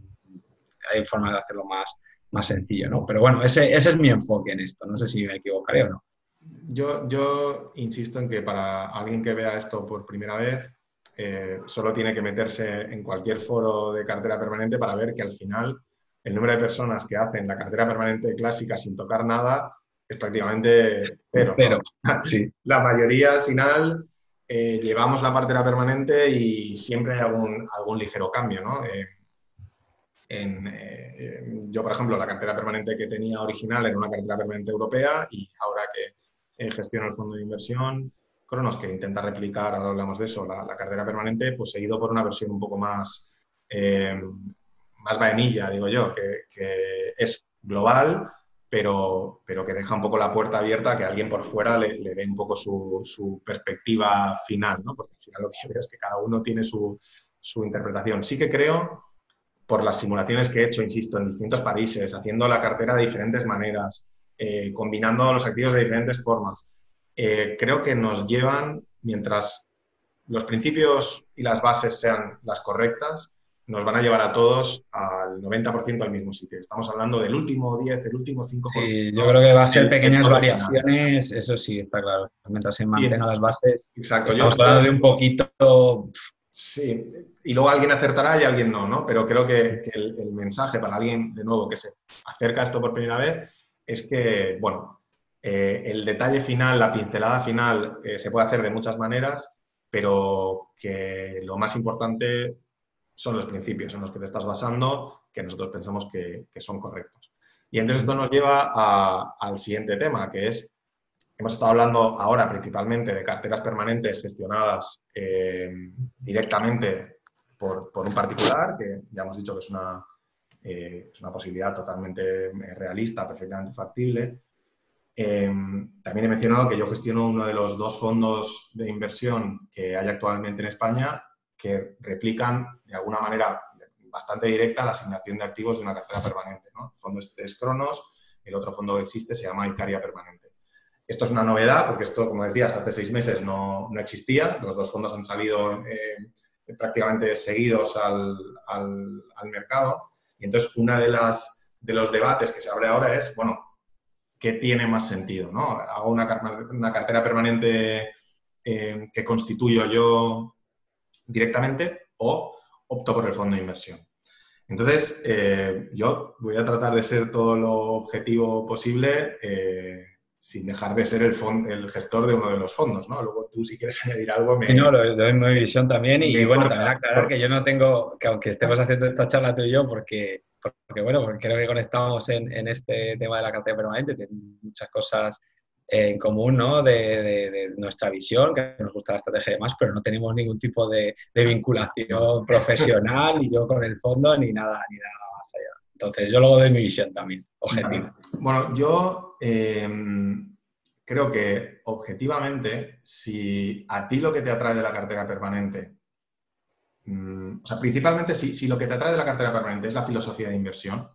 hay formas de hacerlo más, más sencillo, ¿no? Pero bueno, ese, ese es mi enfoque en esto. No sé si me equivocaré o no. Yo, yo insisto en que para alguien que vea esto por primera vez, eh, solo tiene que meterse en cualquier foro de cartera permanente para ver que al final el número de personas que hacen la cartera permanente clásica sin tocar nada es prácticamente cero. La mayoría al final eh, llevamos la cartera permanente y siempre hay algún, algún ligero cambio. ¿no? Eh, eh, yo, por ejemplo, la cartera permanente que tenía original era una cartera permanente europea y ahora que gestiono el fondo de inversión, Cronos, que intenta replicar, ahora hablamos de eso, la, la cartera permanente, pues he ido por una versión un poco más más vainilla, digo yo, que, es global, pero, pero que deja un poco la puerta abierta a que alguien por fuera le, dé un poco su, perspectiva final, ¿no? Porque al final lo que yo veo es que cada uno tiene su, interpretación. Sí que creo, por las simulaciones que he hecho, insisto, en distintos países, haciendo la cartera de diferentes maneras, eh, combinando los activos de diferentes formas, eh, creo que nos llevan, mientras los principios y las bases sean las correctas, nos van a llevar a todos al 90% al mismo sitio. Estamos hablando del último 10, del último 5%. Sí, yo creo que va a ser pequeñas variaciones, eso sí, está claro. Mientras se mantengan las bases, Exacto. estamos hablando de un poquito... Sí, y luego alguien acertará y alguien no, ¿no? Pero creo que, el, mensaje para alguien, de nuevo, que se acerca a esto por primera vez, es que, bueno, eh, el detalle final, la pincelada final, eh, se puede hacer de muchas maneras, pero que lo más importante son los principios en los que te estás basando que nosotros pensamos que, son correctos. Y entonces esto nos lleva al siguiente tema, que es, hemos estado hablando ahora principalmente de carteras permanentes gestionadas eh, directamente por, un particular, que ya hemos dicho que es una, eh, es una posibilidad totalmente eh, realista, perfectamente factible. también he mencionado que yo gestiono uno de los dos fondos de inversión que hay actualmente en España que replican de alguna manera bastante directa la asignación de activos de una cartera permanente. El fondo este es Cronos, el otro fondo que existe se llama Icaria Permanente. Esto es una novedad porque esto, como decías, hace seis meses no, existía. Los dos fondos han salido eh, prácticamente seguidos al, mercado. Y entonces, una de las de los debates que se abre ahora es, bueno, ¿qué tiene más sentido? ¿no? ¿Hago una, una cartera permanente eh, que constituyo yo directamente o opto por el fondo de inversión. Entonces, eh, yo voy a tratar de ser todo lo objetivo posible eh, sin dejar de ser el, el gestor de uno de los fondos, ¿no? Luego tú, si quieres [laughs] añadir algo, me... No, lo doy mi visión también y, bueno, también aclarar que yo no tengo, que aunque estemos haciendo esta charla tú y yo, porque, porque bueno, porque creo que conectamos en, en este tema de la cartera permanente, tiene muchas cosas en común, ¿no? De, nuestra visión, que nos gusta la estrategia y demás, pero no tenemos ningún tipo de, vinculación [laughs] profesional, ni yo con el fondo, ni nada, ni nada más allá. Entonces, yo luego doy mi visión también, objetiva. Bueno, yo em, creo que objetivamente, si a ti lo que te atrae de la cartera permanente, mm, o sea, principalmente si, si, lo que te atrae de la cartera permanente es la filosofía de inversión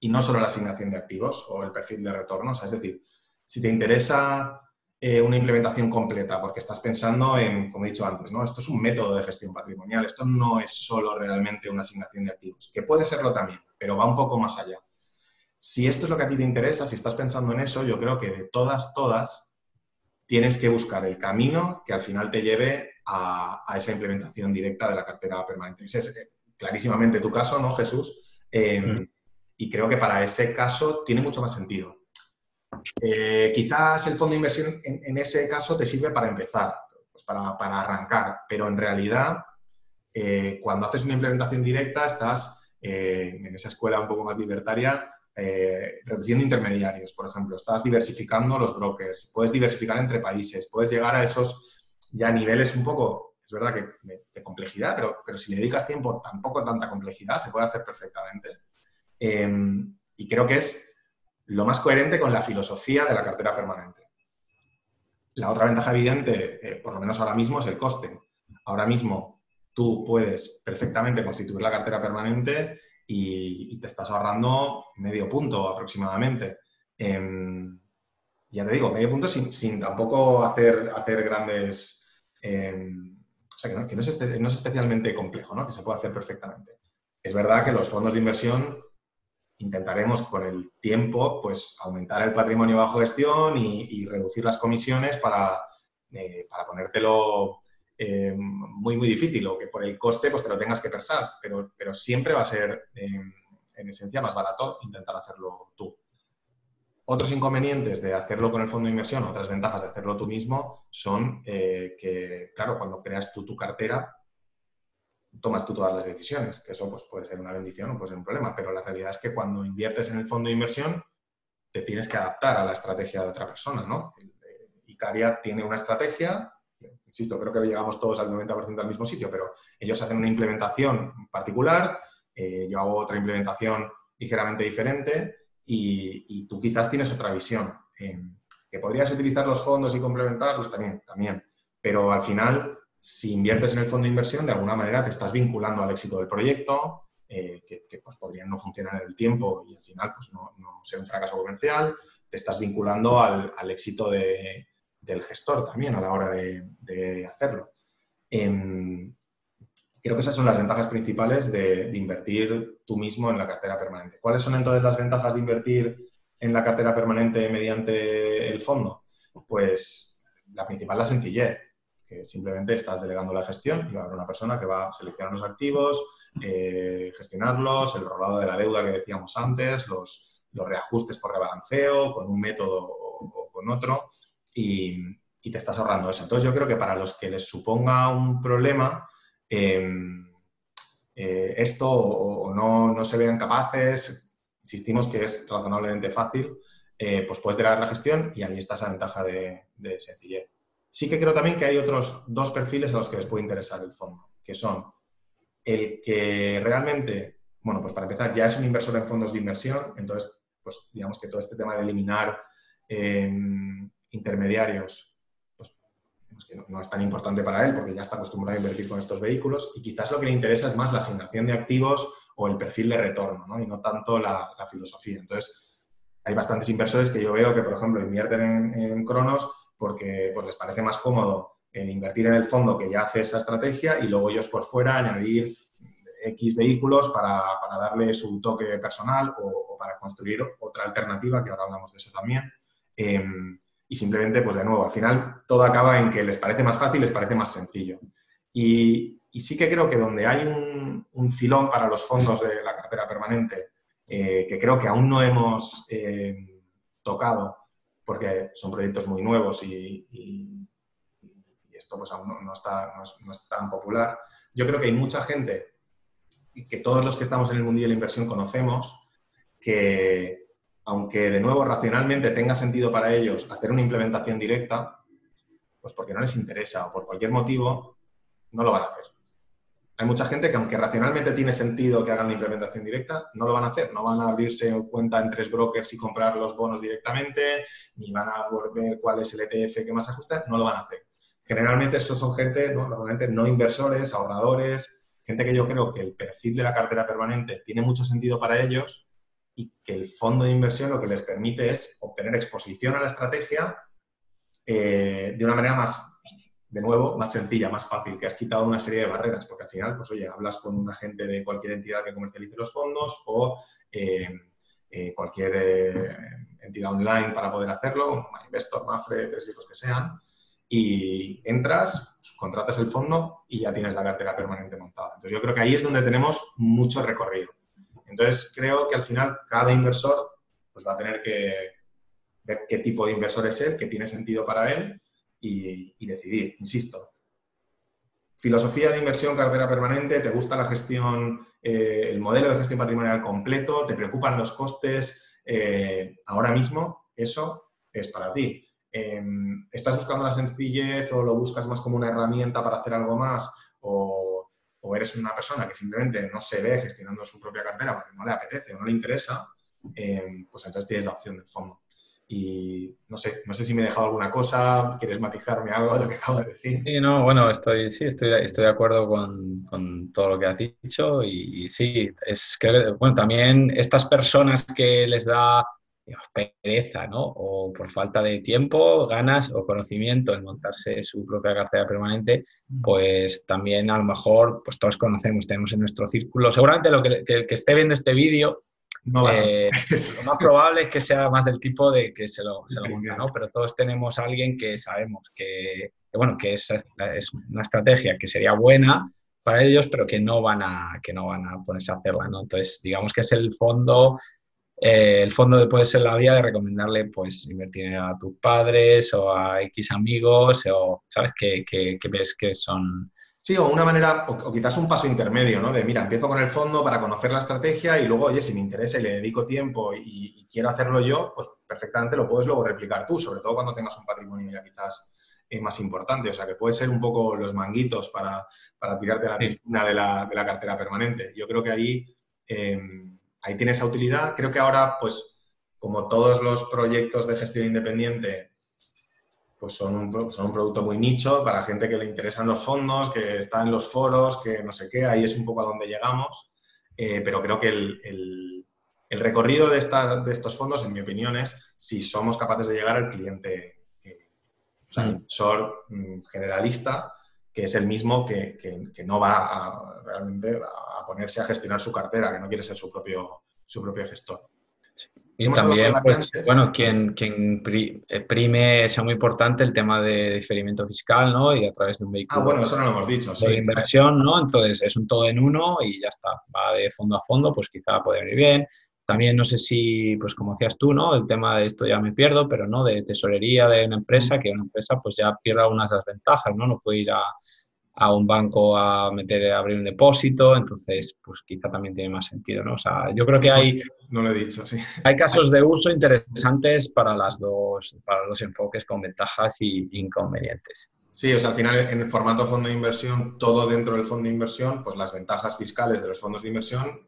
y no solo la asignación de activos o el perfil de retorno, o sea, es decir, si te interesa eh, una implementación completa, porque estás pensando en, como he dicho antes, ¿no? esto es un método de gestión patrimonial, esto no es solo realmente una asignación de activos, que puede serlo también, pero va un poco más allá. Si esto es lo que a ti te interesa, si estás pensando en eso, yo creo que de todas, todas, tienes que buscar el camino que al final te lleve a, esa implementación directa de la cartera permanente. Ese es eh, clarísimamente tu caso, ¿no, Jesús? Eh, mm. Y creo que para ese caso tiene mucho más sentido. Eh, quizás el fondo de inversión en, ese caso te sirve para empezar, pues para, arrancar, pero en realidad eh, cuando haces una implementación directa estás eh, en esa escuela un poco más libertaria reduciendo intermediarios, por ejemplo, estás diversificando los brokers, puedes diversificar entre países, puedes llegar a esos ya niveles un poco, es verdad que de, complejidad, pero, pero si le dedicas tiempo tampoco tanta complejidad, se puede hacer perfectamente. y creo que es lo más coherente con la filosofía de la cartera permanente. La otra ventaja evidente, eh, por lo menos ahora mismo, es el coste. Ahora mismo tú puedes perfectamente constituir la cartera permanente y, te estás ahorrando medio punto aproximadamente. Em, ya te digo, medio punto sin, tampoco hacer, hacer grandes... Em, o sea, que, no, es, no, es, especialmente complejo, ¿no? que se puede hacer perfectamente. Es verdad que los fondos de inversión intentaremos con el tiempo pues aumentar el patrimonio bajo gestión y, reducir las comisiones para, eh, para ponértelo eh, muy, muy difícil o que por el coste pues te lo tengas que pensar, pero, pero siempre va a ser eh, en esencia más barato intentar hacerlo tú. Otros inconvenientes de hacerlo con el fondo de inversión, otras ventajas de hacerlo tú mismo, son que, claro, cuando creas tú tu cartera, tomas tú todas las decisiones, que eso pues, puede ser una bendición o puede ser un problema, pero la realidad es que cuando inviertes en el fondo de inversión, te tienes que adaptar a la estrategia de otra persona, ¿no? Icaria tiene una estrategia, insisto, creo que llegamos todos al 90% al mismo sitio, pero ellos hacen una implementación particular, eh, yo hago otra implementación ligeramente diferente y, tú quizás tienes otra visión. Eh, que podrías utilizar los fondos y complementarlos también, también, pero al final si inviertes en el fondo de inversión, de alguna manera te estás vinculando al éxito del proyecto, eh, que, pues, podría no funcionar en el tiempo y al final pues, no, no ser un fracaso comercial, te estás vinculando al, éxito del gestor también a la hora de, hacerlo. Em, creo que esas son las ventajas principales de, invertir tú mismo en la cartera permanente. ¿Cuáles son entonces las ventajas de invertir en la cartera permanente mediante el fondo? Pues la principal es la sencillez que simplemente estás delegando la gestión y va a haber una persona que va a seleccionar los activos, eh, gestionarlos, el rolado de la deuda que decíamos antes, los, los reajustes por rebalanceo, con un método o, con otro, y, te estás ahorrando eso. Entonces yo creo que para los que les suponga un problema, em, eh, esto o, no, no, se vean capaces, insistimos que es razonablemente fácil, eh, pues puedes delegar la gestión y ahí está esa ventaja de, de sencillez. Sí que creo también que hay otros dos perfiles a los que les puede interesar el fondo, que son el que realmente, bueno, pues para empezar, ya es un inversor en fondos de inversión, entonces, pues digamos que todo este tema de eliminar em, intermediarios, pues no, es tan importante para él porque ya está acostumbrado a invertir con estos vehículos y quizás lo que le interesa es más la asignación de activos o el perfil de retorno, ¿no? Y no tanto la, filosofía. Entonces, hay bastantes inversores que yo veo que, por ejemplo, invierten en, en Cronos porque pues, les parece más cómodo el invertir en el fondo que ya hace esa estrategia y luego ellos por fuera añadir X vehículos para, darle su toque personal o, para construir otra alternativa, que ahora hablamos de eso también. Em, y simplemente, pues de nuevo, al final todo acaba en que les parece más fácil, les parece más sencillo. Y, sí que creo que donde hay un, filón para los fondos de la cartera permanente, eh, que creo que aún no hemos eh, tocado, porque son proyectos muy nuevos y, esto pues aún no, está, no es, tan popular. Yo creo que hay mucha gente, y que todos los que estamos en el mundo de la inversión conocemos, que aunque de nuevo racionalmente tenga sentido para ellos hacer una implementación directa, pues porque no les interesa o por cualquier motivo, no lo van a hacer. Hay mucha gente que aunque racionalmente tiene sentido que hagan la implementación directa, no lo van a hacer. No van a abrirse cuenta en tres brokers y comprar los bonos directamente, ni van a ver cuál es el ETF que más ajusta, no lo van a hacer. Generalmente esos son gente, ¿no? normalmente no inversores, ahorradores, gente que yo creo que el perfil de la cartera permanente tiene mucho sentido para ellos y que el fondo de inversión lo que les permite es obtener exposición a la estrategia eh, de una manera más de nuevo, más sencilla, más fácil, que has quitado una serie de barreras, porque al final, pues oye, hablas con un agente de cualquier entidad que comercialice los fondos o eh, eh, cualquier eh, entidad online para poder hacerlo, Investor, Mafre, tres hijos que sean, y entras, contratas el fondo y ya tienes la cartera permanente montada. Entonces yo creo que ahí es donde tenemos mucho recorrido. Entonces creo que al final cada inversor pues va a tener que ver qué tipo de inversor es él, qué tiene sentido para él y, decidir, insisto. Filosofía de inversión, cartera permanente, te gusta la gestión, eh, el modelo de gestión patrimonial completo, te preocupan los costes, eh, ahora mismo eso es para ti. Em, ¿Estás buscando la sencillez o lo buscas más como una herramienta para hacer algo más? O, o, eres una persona que simplemente no se ve gestionando su propia cartera porque no le apetece o no le interesa? Em, pues entonces tienes la opción del fondo. Y no sé, no sé si me he dejado alguna cosa, quieres matizarme algo de lo que acabo de decir. Sí, no, bueno, estoy, sí, estoy, estoy de acuerdo con, con todo lo que has dicho y, sí, es que, bueno, también estas personas que les da pereza, ¿no? O por falta de tiempo, ganas o conocimiento en montarse su propia cartera permanente, pues también a lo mejor, pues todos conocemos, tenemos en nuestro círculo, seguramente lo que, que, que esté viendo este vídeo eh, [laughs] lo más probable es que sea más del tipo de que se lo, se lo monta, ¿no? Pero todos tenemos a alguien que sabemos que, bueno, que es, es, una estrategia que sería buena para ellos, pero que no van a, que no van a ponerse a hacerla, ¿no? Entonces, digamos que es el fondo, eh, el fondo de, puede ser la vía de recomendarle, pues, invertir a tus padres o a X amigos o, ¿sabes? Que, que, que ves que son Sí, o una manera, o, quizás un paso intermedio, ¿no? De, mira, empiezo con el fondo para conocer la estrategia y luego, oye, si me interesa y le dedico tiempo y, quiero hacerlo yo, pues perfectamente lo puedes luego replicar tú, sobre todo cuando tengas un patrimonio ya quizás eh, más importante. O sea, que puede ser un poco los manguitos para, tirarte a la piscina de la, cartera permanente. Yo creo que ahí, em, ahí tiene esa utilidad. Creo que ahora, pues, como todos los proyectos de gestión independiente, pues son un, son un producto muy nicho para gente que le interesan los fondos, que está en los foros, que no sé qué, ahí es un poco a donde llegamos, eh, pero creo que el, recorrido de, de, estos fondos, en mi opinión, es si somos capaces de llegar al cliente, eh, o sea, el mm, generalista, que es el mismo que, no va a, realmente a ponerse a gestionar su cartera, que no quiere ser su propio, su propio gestor. Y también, pues, bueno, quien, quien eh, prime, sea muy importante el tema de diferimiento fiscal, ¿no? Y a través de un vehículo. Ah, bueno, eso no lo hemos dicho, sí. De inversión, ¿no? Entonces es un todo en uno y ya está. Va de fondo a fondo, pues quizá puede venir bien. También no sé si, pues como decías tú, ¿no? El tema de esto ya me pierdo, pero no, de tesorería de una empresa, que una empresa pues ya pierda unas de las ventajas, ¿no? No puede ir a, a un banco a meter, a abrir un depósito, entonces pues quizá también tiene más sentido, ¿no? O sea, yo creo que hay... No lo he dicho, sí. Hay casos de uso interesantes para, las dos, para los enfoques con ventajas y inconvenientes. Sí, o sea, al final en el formato fondo de inversión, todo dentro del fondo de inversión, pues las ventajas fiscales de los fondos de inversión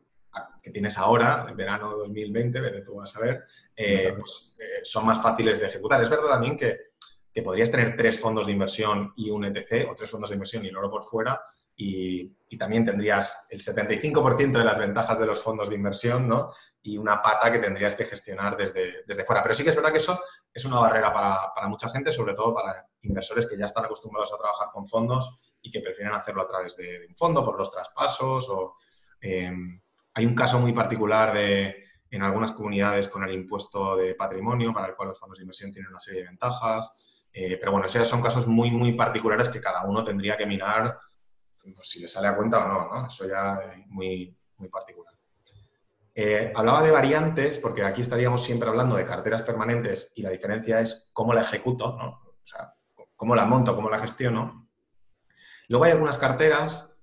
que tienes ahora, en verano 2020, veré tú vas a ver, eh, pues, eh, son más fáciles de ejecutar. Es verdad también que que podrías tener tres fondos de inversión y un ETC, o tres fondos de inversión y el oro por fuera, y, también tendrías el 75% de las ventajas de los fondos de inversión, ¿no? Y una pata que tendrías que gestionar desde, desde fuera. Pero sí que es verdad que eso es una barrera para, mucha gente, sobre todo para inversores que ya están acostumbrados a trabajar con fondos y que prefieren hacerlo a través de, un fondo por los traspasos o... Em, hay un caso muy particular de, en algunas comunidades con el impuesto de patrimonio, para el cual los fondos de inversión tienen una serie de ventajas. Eh, pero bueno, esos son casos muy, muy particulares que cada uno tendría que mirar pues, si le sale a cuenta o no, ¿no? Eso ya es muy, muy particular. Eh, hablaba de variantes, porque aquí estaríamos siempre hablando de carteras permanentes y la diferencia es cómo la ejecuto, ¿no? O sea, cómo la monto, cómo la gestiono. Luego hay algunas carteras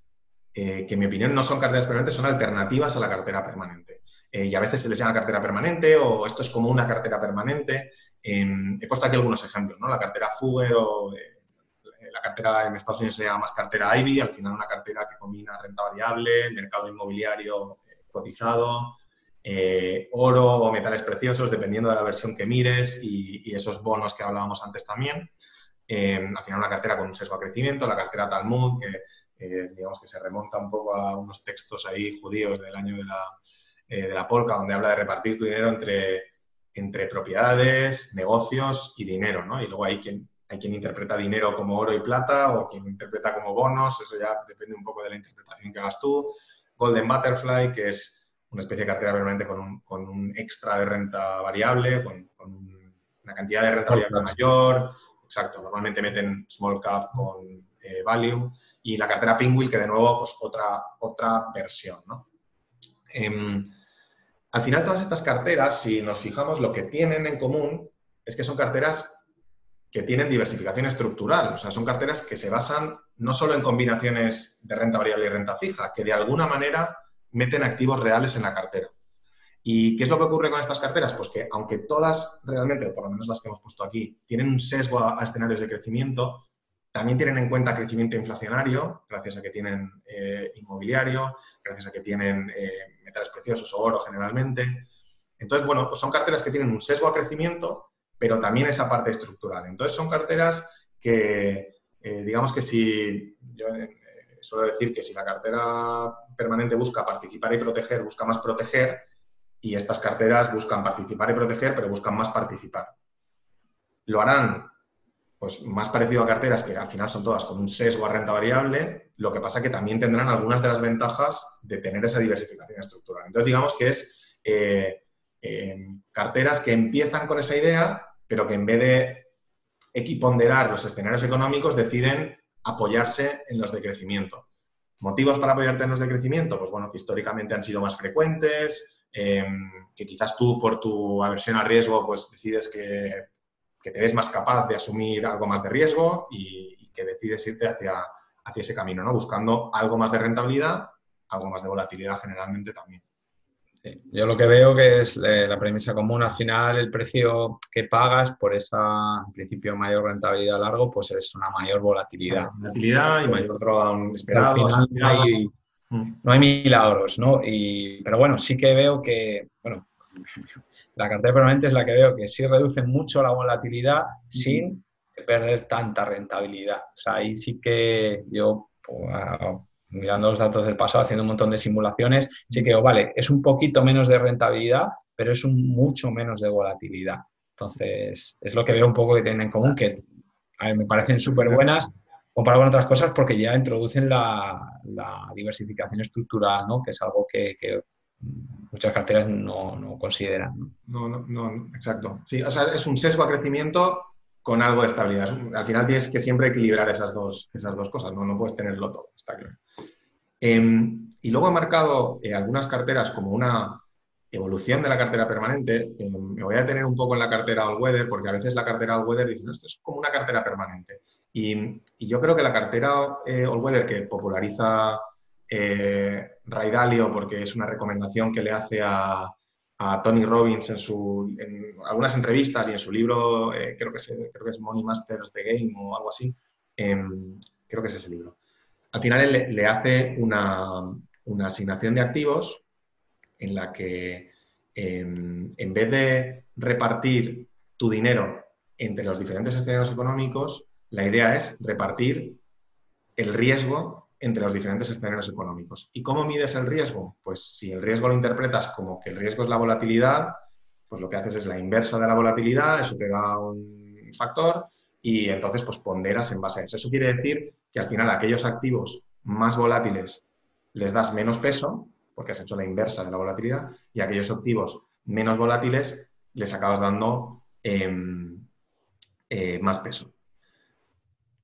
eh, que en mi opinión no son carteras permanentes, son alternativas a la cartera permanente. Eh, y a veces se les llama cartera permanente o esto es como una cartera permanente. he puesto aquí algunos ejemplos, ¿no? La cartera Fugger o eh, la cartera en Estados Unidos se llama más cartera Ivy, al final una cartera que combina renta variable, mercado inmobiliario cotizado, oro o metales preciosos, dependiendo de la versión que mires, y, esos bonos que hablábamos antes también. al final una cartera con un sesgo a crecimiento, la cartera Talmud, que digamos que se remonta un poco a unos textos ahí judíos del año de la, de la polca, donde habla de repartir tu dinero entre entre propiedades, negocios y dinero, ¿no? Y luego hay quien, hay quien interpreta dinero como oro y plata o quien interpreta como bonos, eso ya depende un poco de la interpretación que hagas tú. Golden Butterfly, que es una especie de cartera permanente con un, con un extra de renta variable, con, una cantidad de renta variable mayor. Exacto, normalmente meten small cap con eh, value. Y la cartera Penguin, que de nuevo, pues otra, otra versión, ¿no? Em, al final, todas estas carteras, si nos fijamos, lo que tienen en común es que son carteras que tienen diversificación estructural. O sea, son carteras que se basan no solo en combinaciones de renta variable y renta fija, que de alguna manera meten activos reales en la cartera. ¿Y qué es lo que ocurre con estas carteras? Pues que aunque todas realmente, por lo menos las que hemos puesto aquí, tienen un sesgo a, escenarios de crecimiento, también tienen en cuenta crecimiento inflacionario, gracias a que tienen eh, inmobiliario, gracias a que tienen eh, metales preciosos o oro generalmente. Entonces, bueno, pues son carteras que tienen un sesgo a crecimiento, pero también esa parte estructural. Entonces, son carteras que, eh, digamos que si, yo suelo decir que si la cartera permanente busca participar y proteger, busca más proteger, y estas carteras buscan participar y proteger, pero buscan más participar. Lo harán pues más parecido a carteras que al final son todas con un sesgo a renta variable, lo que pasa que también tendrán algunas de las ventajas de tener esa diversificación estructural. Entonces, digamos que es eh, carteras que empiezan con esa idea, pero que en vez de equiponderar los escenarios económicos, deciden apoyarse en los de crecimiento. ¿Motivos para apoyarte en los de crecimiento? Pues bueno, que históricamente han sido más frecuentes, eh, que quizás tú por tu aversión al riesgo, pues decides que que te ves más capaz de asumir algo más de riesgo y, que decides irte hacia, hacia ese camino, ¿no? Buscando algo más de rentabilidad, algo más de volatilidad generalmente también. Yo lo que veo que es eh, la premisa común, al final el precio que pagas por esa, en principio, mayor rentabilidad a largo, pues es una mayor volatilidad. Volatilidad y mayor drawdown esperado. no, hay, mm. no hay milagros, ¿no? Y, pero bueno, sí que veo que, bueno, la cartera permanente es la que veo que sí reduce mucho la volatilidad sin perder tanta rentabilidad. O sea, ahí sí que yo, pues, mirando los datos del pasado, haciendo un montón de simulaciones, sí que, vale, es un poquito menos de rentabilidad, pero es un mucho menos de volatilidad. Entonces, es lo que veo un poco que tienen en común, que me parecen súper buenas comparado con otras cosas porque ya introducen la, diversificación estructural, ¿no? que es algo que muchas carteras no, consideran. ¿no? No, no, exacto. Sí, o sea, es un sesgo a crecimiento con algo de estabilidad. Al final tienes que siempre equilibrar esas dos, esas dos cosas, no, no puedes tenerlo todo, está claro. Em, y luego ha marcado eh, algunas carteras como una evolución de la cartera permanente. Em, me voy a tener un poco en la cartera All Weather, porque a veces la cartera All Weather dice, esto es como una cartera permanente. Y, yo creo que la cartera eh, All Weather que populariza eh, Ray Dalio, porque es una recomendación que le hace a, Tony Robbins en, su, algunas entrevistas y en su libro, eh, creo, que es, creo Money Masters the Game o algo así, em, creo que es ese libro. Al final él le hace una, asignación de activos en la que em, en vez de repartir tu dinero entre los diferentes escenarios económicos, la idea es repartir el riesgo entre los diferentes escenarios económicos. ¿Y cómo mides el riesgo? Pues si el riesgo lo interpretas como que el riesgo es la volatilidad, pues lo que haces es la inversa de la volatilidad, eso te da un factor y entonces pues ponderas en base a eso. Eso quiere decir que al final aquellos activos más volátiles les das menos peso, porque has hecho la inversa de la volatilidad, y aquellos activos menos volátiles les acabas dando em, eh, más peso.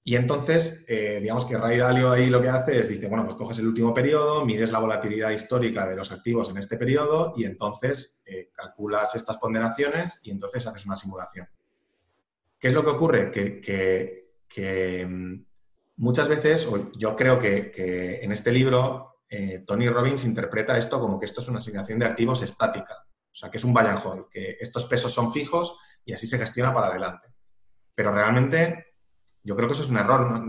Y entonces, eh, digamos que Ray Dalio ahí lo que hace es, dice, bueno, pues coges el último periodo, mides la volatilidad histórica de los activos en este periodo y entonces eh, calculas estas ponderaciones y entonces haces una simulación. ¿Qué es lo que ocurre? Que, mm, muchas veces, o yo creo que, en este libro, eh, Tony Robbins interpreta esto como que esto es una asignación de activos estática, o sea, que es un buy and que estos pesos son fijos y así se gestiona para adelante. Pero realmente yo creo que eso es un error.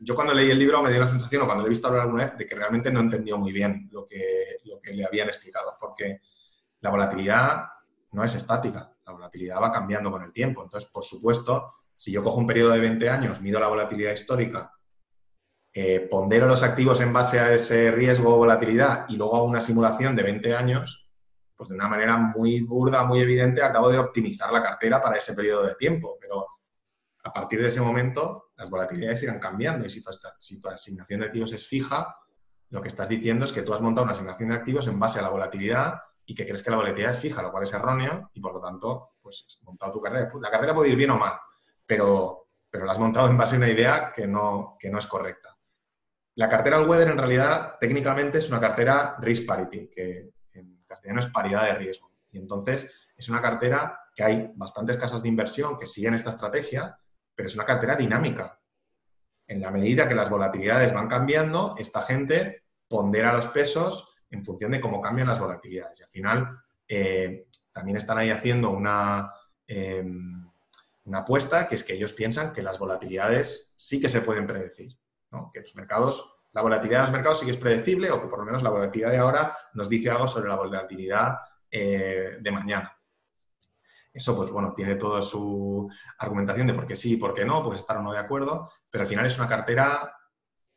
yo cuando leí el libro me dio la sensación, o cuando lo he visto hablar alguna vez, de que realmente no entendió muy bien lo que, lo que le habían explicado, porque la volatilidad no es estática, la volatilidad va cambiando con el tiempo. Entonces, por supuesto, si yo cojo un periodo de 20 años, mido la volatilidad histórica, eh, pondero los activos en base a ese riesgo o volatilidad y luego hago una simulación de 20 años, pues de una manera muy burda, muy evidente, acabo de optimizar la cartera para ese periodo de tiempo. Pero a partir de ese momento, las volatilidades irán cambiando y si tu, si tu asignación de activos es fija, lo que estás diciendo es que tú has montado una asignación de activos en base a la volatilidad y que crees que la volatilidad es fija, lo cual es erróneo y por lo tanto, pues has montado tu cartera. La cartera puede ir bien o mal, pero, pero la has montado en base a una idea que no, que no es correcta. La cartera al weather en realidad técnicamente es una cartera risk parity, que en castellano es paridad de riesgo. Y entonces es una cartera que hay bastantes casas de inversión que siguen esta estrategia, pero es una cartera dinámica. En la medida que las volatilidades van cambiando, esta gente pondera los pesos en función de cómo cambian las volatilidades. Y al final eh, también están ahí haciendo una, em, una apuesta, que es que ellos piensan que las volatilidades sí que se pueden predecir, que los mercados, la volatilidad de los mercados sí que es predecible o que por lo menos la volatilidad de ahora nos dice algo sobre la volatilidad eh, de mañana. Eso, pues bueno, tiene toda su argumentación de por qué sí y por qué no, pues estar o no de acuerdo, pero al final es una cartera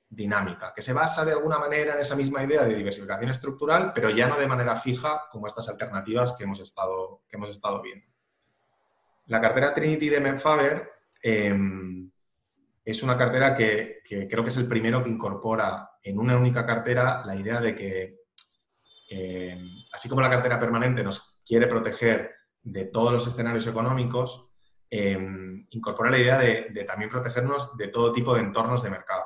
dinámica, que se basa de alguna manera en esa misma idea de diversificación estructural, pero ya no de manera fija como estas alternativas que hemos estado, que hemos estado viendo. La cartera Trinity de Menfaber em, es una cartera que, creo que es el primero que incorpora en una única cartera la idea de que, em, así como la cartera permanente nos quiere proteger de todos los escenarios económicos, em, incorpora la idea de también protegernos de todo tipo de entornos de mercado.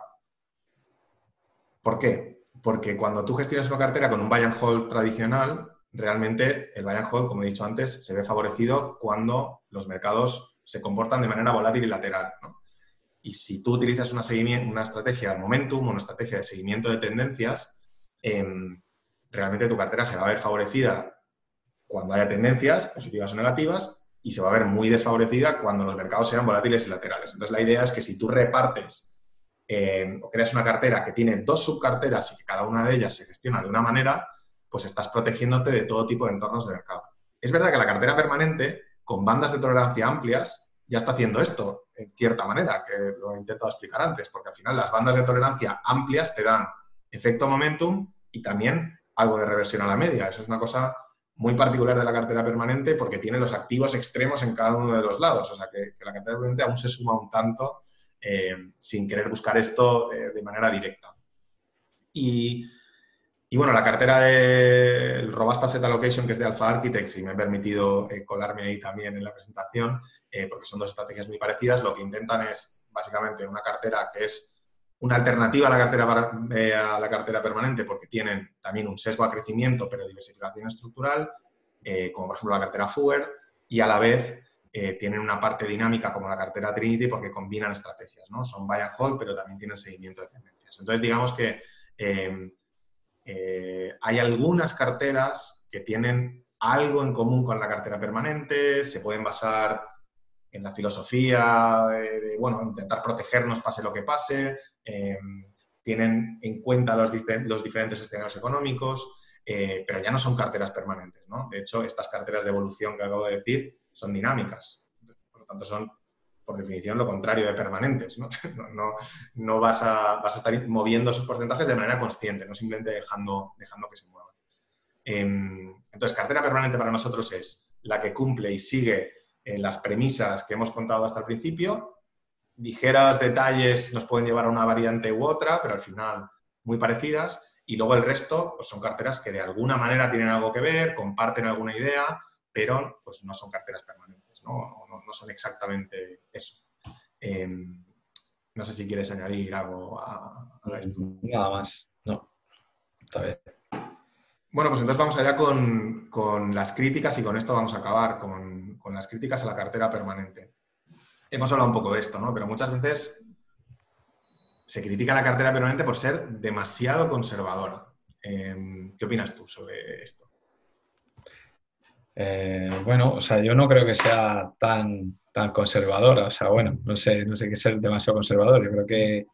¿Por qué? Porque cuando tú gestionas una cartera con un buy and hold tradicional, realmente el buy and hold, como he dicho antes, se ve favorecido cuando los mercados se comportan de manera volátil y lateral. Y si tú utilizas una, estrategia de momentum, una estrategia de seguimiento de tendencias, em, realmente tu cartera se va a ver favorecida cuando haya tendencias positivas o negativas y se va a ver muy desfavorecida cuando los mercados sean volátiles y laterales. Entonces la idea es que si tú repartes eh, o creas una cartera que tiene dos subcarteras y que cada una de ellas se gestiona de una manera, pues estás protegiéndote de todo tipo de entornos de mercado. Es verdad que la cartera permanente, con bandas de tolerancia amplias, ya está haciendo esto, en cierta manera, que lo he intentado explicar antes, porque al final las bandas de tolerancia amplias te dan efecto momentum y también algo de reversión a la media. Eso es una cosa muy particular de la cartera permanente porque tiene los activos extremos en cada uno de los lados. O sea que, la cartera permanente aún se suma un tanto eh, sin querer buscar esto eh, de manera directa. Y, bueno, la cartera del Robust Asset Allocation, que es de Alpha Architects, y me he permitido eh, colarme ahí también en la presentación, porque son dos estrategias muy parecidas, lo que intentan es básicamente una cartera que es una alternativa a la cartera, a la cartera permanente porque tienen también un sesgo a crecimiento pero diversificación estructural, como por ejemplo la cartera Fugger, y a la vez eh, tienen una parte dinámica como la cartera Trinity porque combinan estrategias, ¿no? Son buy and hold, pero también tienen seguimiento de tendencias. Entonces, digamos que eh, eh, hay algunas carteras que tienen algo en común con la cartera permanente, se pueden basar en la filosofía de, bueno, intentar protegernos pase lo que pase, tienen en cuenta los, diferentes escenarios económicos, pero ya no son carteras permanentes, ¿no? De hecho, estas carteras de evolución que acabo de decir son dinámicas. Por lo tanto, son, por definición, lo contrario de permanentes. [laughs] No, no, vas, a, vas, a, estar moviendo esos porcentajes de manera consciente, no simplemente dejando, dejando que se muevan. Em, entonces, cartera permanente para nosotros es la que cumple y sigue las premisas que hemos contado hasta el principio. Ligeros detalles nos pueden llevar a una variante u otra, pero al final muy parecidas. Y luego el resto pues son carteras que de alguna manera tienen algo que ver, comparten alguna idea pero pues no son carteras permanentes, no, no, son exactamente eso. Em, no sé si quieres añadir algo a, esto. Nada más, no. Está bien. Bueno, pues entonces vamos allá con, las críticas y con esto vamos a acabar, con, las críticas a la cartera permanente. Hemos hablado un poco de esto, ¿no? Pero muchas veces se critica la cartera permanente por ser demasiado conservadora. Em, ¿Qué opinas tú sobre esto? Eh, bueno, o sea, yo no creo que sea tan tan conservadora. O sea, bueno, no sé, no sé qué ser demasiado conservador. Yo creo que,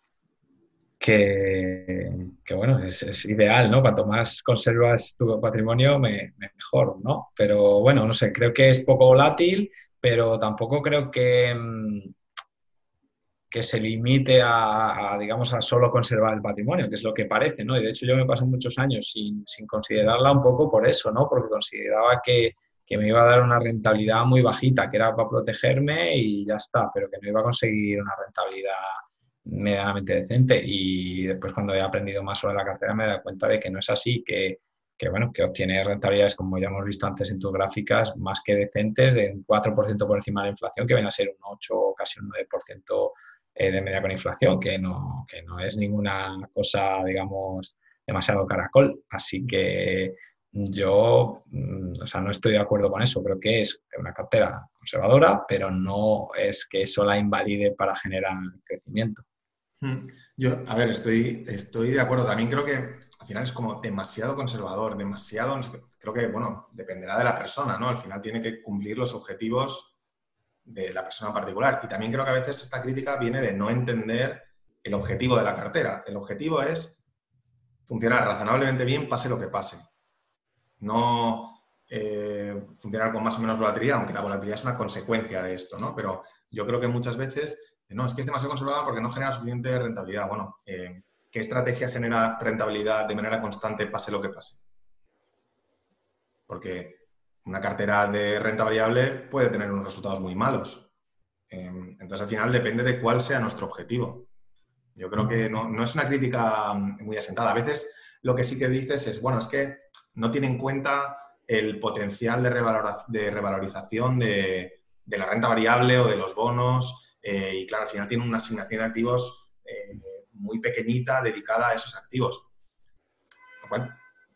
que, bueno, es, ideal, ¿no? Cuanto más conservas tu patrimonio, mejor, ¿no? Pero bueno, no sé, creo que es poco volátil, pero tampoco creo que, mm, que se limite a, digamos, a solo conservar el patrimonio, que es lo que parece, ¿no? Y de hecho yo me pasé muchos años sin, sin considerarla un poco por eso, ¿no? Porque consideraba que, que me iba a dar una rentabilidad muy bajita, que era para protegerme y ya está, pero que no iba a conseguir una rentabilidad medianamente decente. Y después cuando he aprendido más sobre la cartera me he dado cuenta de que no es así, que, bueno, que obtiene rentabilidades, como ya hemos visto antes en tus gráficas, más que decentes, de un 4% por encima de la inflación, que viene a ser un 8 o casi un 9% eh, de media con inflación, que no, que no es ninguna cosa, digamos, demasiado caracol. Así que yo, mm, o sea, no estoy de acuerdo con eso. Creo que es una cartera conservadora, pero no es que eso la invalide para generar crecimiento. Hmm. Yo, a ver, estoy, estoy de acuerdo. También creo que al final es como demasiado conservador, demasiado. Creo que, bueno, dependerá de la persona, ¿no? Al final tiene que cumplir los objetivos de la persona particular. Y también creo que a veces esta crítica viene de no entender el objetivo de la cartera. El objetivo es funcionar razonablemente bien, pase lo que pase. No eh, funcionar con más o menos volatilidad, aunque la volatilidad es una consecuencia de esto, ¿no? Pero yo creo que muchas veces, no, es que es demasiado conservada porque no genera suficiente rentabilidad. Bueno, eh, ¿qué estrategia genera rentabilidad de manera constante, pase lo que pase? Porque una cartera de renta variable puede tener unos resultados muy malos. Em, entonces, al final depende de cuál sea nuestro objetivo. Yo creo que no, es una crítica muy asentada. A veces lo que sí que dices es, bueno, es que no tiene en cuenta el potencial de, revalorización de, la renta variable o de los bonos. Eh, y claro, al final tiene una asignación de activos eh, muy pequeñita dedicada a esos activos. Lo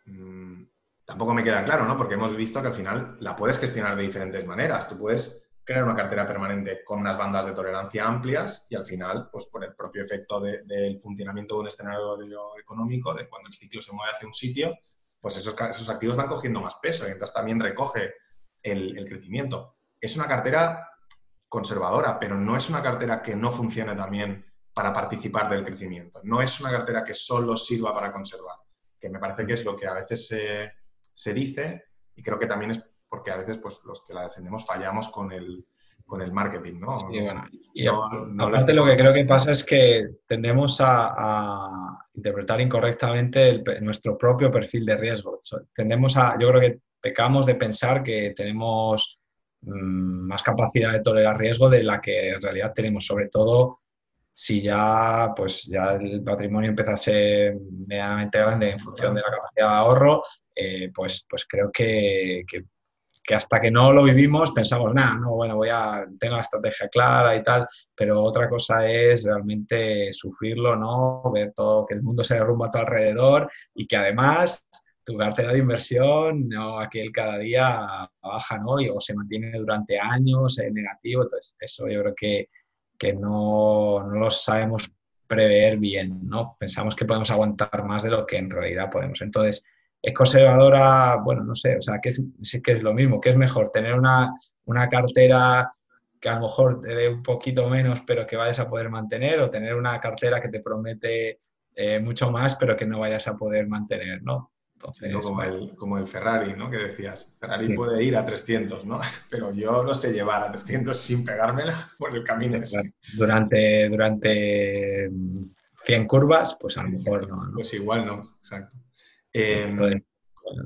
mm, tampoco me queda claro, ¿no? Porque hemos visto que al final la puedes gestionar de diferentes maneras. Tú puedes crear una cartera permanente con unas bandas de tolerancia amplias y al final, pues por el propio efecto del funcionamiento de un escenario económico, de cuando el ciclo se mueve hacia un sitio, pues esos, esos activos van cogiendo más peso y entonces también recoge el crecimiento. Es una cartera conservadora, pero no es una cartera que no funcione también para participar del crecimiento. No es una cartera que solo sirva para conservar, que me parece que es lo que a veces se se dice y creo que también es porque a veces pues, los que la defendemos fallamos con el, con el marketing, ¿no? Sí, bueno, y aparte lo que creo que pasa es que tendemos a, interpretar incorrectamente nuestro propio perfil de riesgo. Tendemos a, yo creo que pecamos de pensar que tenemos más capacidad de tolerar riesgo de la que en realidad tenemos, sobre todo si ya, pues ya el patrimonio ser medianamente grande en función de la capacidad de ahorro, eh, pues, pues creo que, hasta que no lo vivimos pensamos, nada, no, bueno, voy a, tengo la estrategia clara y tal, pero otra cosa es realmente sufrirlo, ¿no? Ver todo, que el mundo se derrumba a tu alrededor y que además tu cartera de inversión, ¿no? aquel cada día baja, ¿no? o se mantiene durante años en negativo, entonces eso yo creo que, que no, no lo sabemos prever bien, ¿no? Pensamos que podemos aguantar más de lo que en realidad podemos. Entonces, es conservadora, bueno, no sé, o sea, que es, que es lo mismo, que es mejor tener una, cartera que a lo mejor te dé un poquito menos, pero que vayas a poder mantener, o tener una cartera que te promete eh, mucho más, pero que no vayas a poder mantener, ¿no? Entonces, como, el, como el Ferrari, ¿no? Que decías, Ferrari puede ir a 300, ¿no? [laughs] Pero yo no sé llevar a 300 sin pegármela [laughs] por el camino Durante, durante 100 curvas, pues a lo mejor no. Pues igual no, exacto. Em,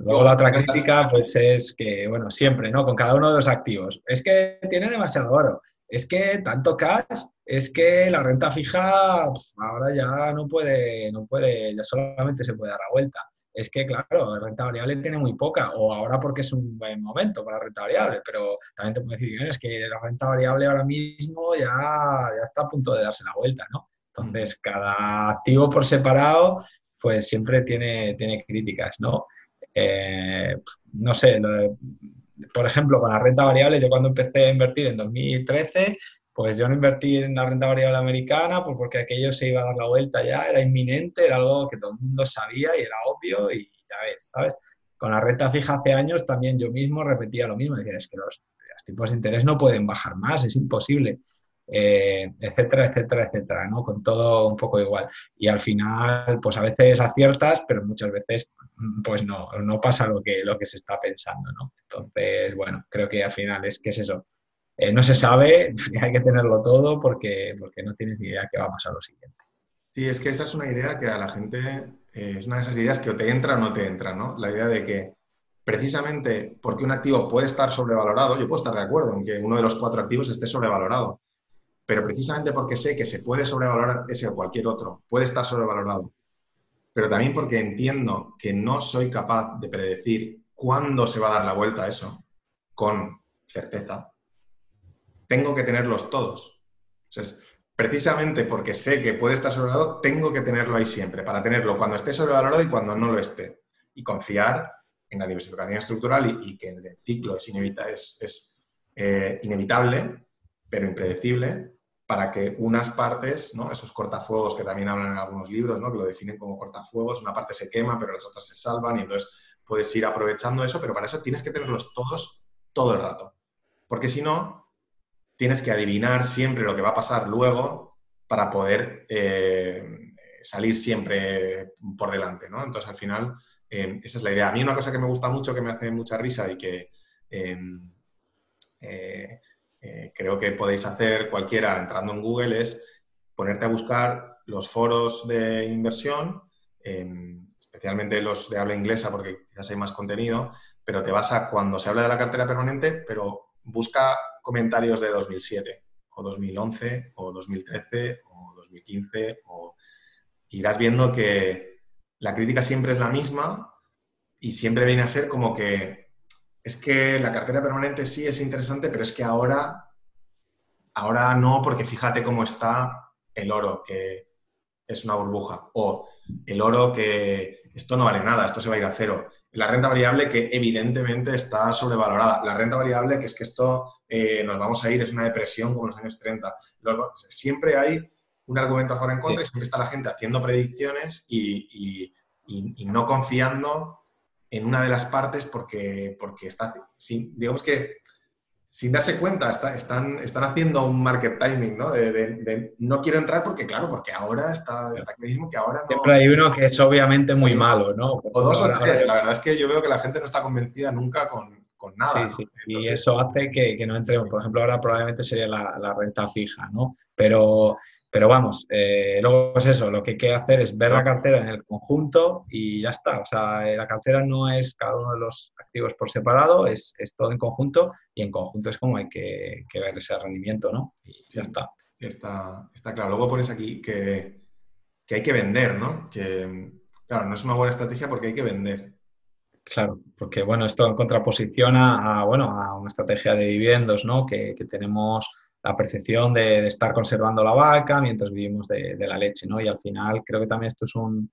luego la otra crítica pues es que, bueno, siempre, ¿no? Con cada uno de los activos. Es que tiene demasiado oro, es que tanto cash, es que la renta fija ahora ya no puede, no puede, ya solamente se puede dar la vuelta. Es que, claro, la renta variable tiene muy poca, o ahora porque es un buen momento para renta variable, pero también te puedo decir, es que la renta variable ahora mismo ya, ya está a punto de darse la vuelta, ¿no? Entonces, cada activo por separado pues siempre tiene, tiene críticas, ¿no? Eh, no sé, por ejemplo, con la renta variable, yo cuando empecé a invertir en 2013, pues yo no invertí en la renta variable americana pues porque aquello se iba a dar la vuelta ya, era inminente, era algo que todo el mundo sabía y era obvio y ya ves, ¿sabes? Con la renta fija hace años también yo mismo repetía lo mismo, decía, es que los, tipos de interés no pueden bajar más, es imposible. Eh, etcétera, etcétera, etcétera, ¿no? Con todo un poco igual. Y al final, pues a veces aciertas, pero muchas veces, pues no, no pasa lo que, lo que se está pensando, ¿no? Entonces, bueno, creo que al final es que es eso. Eh, no se sabe, [laughs] hay que tenerlo todo porque, porque no tienes ni idea qué va a pasar lo siguiente. Sí, es que esa es una idea que a la gente, eh, es una de esas ideas que o te entra o no te entra, ¿no? La idea de que precisamente porque un activo puede estar sobrevalorado, yo puedo estar de acuerdo en que uno de los cuatro activos esté sobrevalorado, pero precisamente porque sé que se puede sobrevalorar ese o cualquier otro, puede estar sobrevalorado, pero también porque entiendo que no soy capaz de predecir cuándo se va a dar la vuelta a eso con certeza, tengo que tenerlos todos. Entonces, precisamente porque sé que puede estar sobrevalorado, tengo que tenerlo ahí siempre, para tenerlo cuando esté sobrevalorado y cuando no lo esté. Y confiar en la diversificación estructural y, que el ciclo es, es, eh, inevitable, pero impredecible, para que unas partes, ¿no? esos cortafuegos que también hablan en algunos libros, ¿no? que lo definen como cortafuegos, una parte se quema, pero las otras se salvan y entonces puedes ir aprovechando eso, pero para eso tienes que tenerlos todos todo el rato. Porque si no, tienes que adivinar siempre lo que va a pasar luego para poder eh, salir siempre por delante. ¿no? Entonces, al final, eh, esa es la idea. A mí una cosa que me gusta mucho, que me hace mucha risa y que... Em, eh, creo que podéis hacer cualquiera entrando en Google es ponerte a buscar los foros de inversión, especialmente los de habla inglesa porque quizás hay más contenido, pero te vas a cuando se habla de la cartera permanente, pero busca comentarios de 2007 o 2011 o 2013 o 2015 o irás viendo que la crítica siempre es la misma y siempre viene a ser como que es que la cartera permanente sí es interesante, pero es que ahora, ahora no, porque fíjate cómo está el oro, que es una burbuja, o el oro que esto no vale nada, esto se va a ir a cero. La renta variable que evidentemente está sobrevalorada. La renta variable que es que esto eh, nos vamos a ir, es una depresión como en los años 30. siempre hay un argumento a favor en contra y siempre está la gente haciendo predicciones y no confiando en una de las partes porque, porque está, digamos que sin darse cuenta, están, están haciendo un market timing, ¿no? De, no quiero entrar porque, claro, porque ahora está, está clarísimo que ahora no... Siempre hay uno que es obviamente muy malo, ¿no? O dos o tres. La verdad es que yo veo que la gente no está convencida nunca con, con nada. Sí, sí. y eso hace que, que, no entremos. Por ejemplo, ahora probablemente sería la, la renta fija, ¿no? Pero, pero vamos, eh, luego es eso, lo que hay que hacer es ver la cartera en el conjunto y ya está. O sea, eh, la cartera no es cada uno de los activos por separado, es, es todo en conjunto y en conjunto es como hay que, que ver ese rendimiento, ¿no? Y ya está. está. Está claro. Luego pones aquí que, que hay que vender, ¿no? Que, claro, no es una buena estrategia porque hay que vender. Claro, porque bueno, esto en contraposición a, bueno, a una estrategia de dividendos, ¿no? Que, tenemos la percepción de, estar conservando la vaca mientras vivimos de, la leche, ¿no? Y al final creo que también esto es un,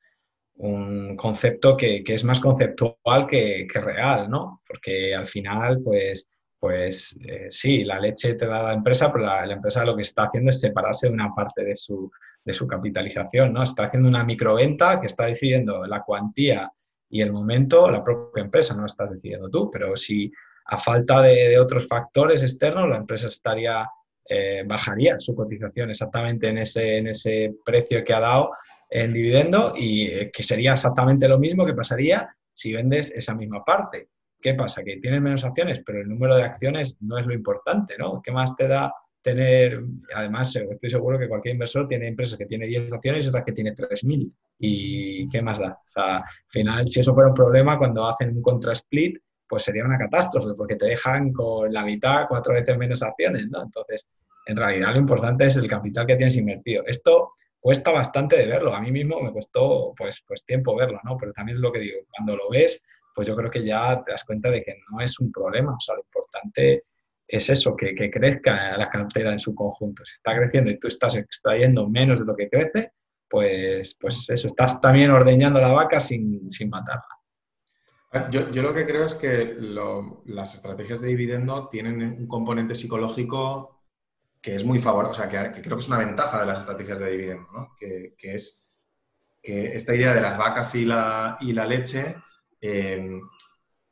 concepto que, es más conceptual que, real, ¿no? Porque al final, pues, pues eh, sí, la leche te da la empresa, pero la, empresa lo que está haciendo es separarse de una parte de su, de su capitalización, ¿no? Está haciendo una microventa que está decidiendo la cuantía y el momento la propia empresa, no estás decidiendo tú, pero si a falta de, otros factores externos la empresa estaría, eh, bajaría su cotización exactamente en ese, en ese precio que ha dado en dividendo y eh, que sería exactamente lo mismo que pasaría si vendes esa misma parte. ¿Qué pasa? Que tienes menos acciones, pero el número de acciones no es lo importante, ¿no? ¿Qué más te da tener, además estoy seguro que cualquier inversor tiene empresas que tiene 10 acciones y otras que tiene 3.000. ¿Y qué más da? O sea, al final, si eso fuera un problema, cuando hacen un contra-split, pues sería una catástrofe, porque te dejan con la mitad, cuatro veces menos acciones, ¿no? Entonces, en realidad lo importante es el capital que tienes invertido. Esto cuesta bastante de verlo. A mí mismo me costó, pues, pues tiempo verlo, ¿no? Pero también es lo que digo, cuando lo ves, pues yo creo que ya te das cuenta de que no es un problema. O sea, lo importante es eso, que, crezca la cartera en su conjunto. Si está creciendo y tú estás extrayendo menos de lo que crece, pues, pues eso, estás también ordeñando la vaca sin, matarla. Yo, lo que creo es que las estrategias de dividendo tienen un componente psicológico que es muy favorable, o sea, que, creo que es una ventaja de las estrategias de dividendo, ¿no? que, es que esta idea de las vacas y la, y la leche eh,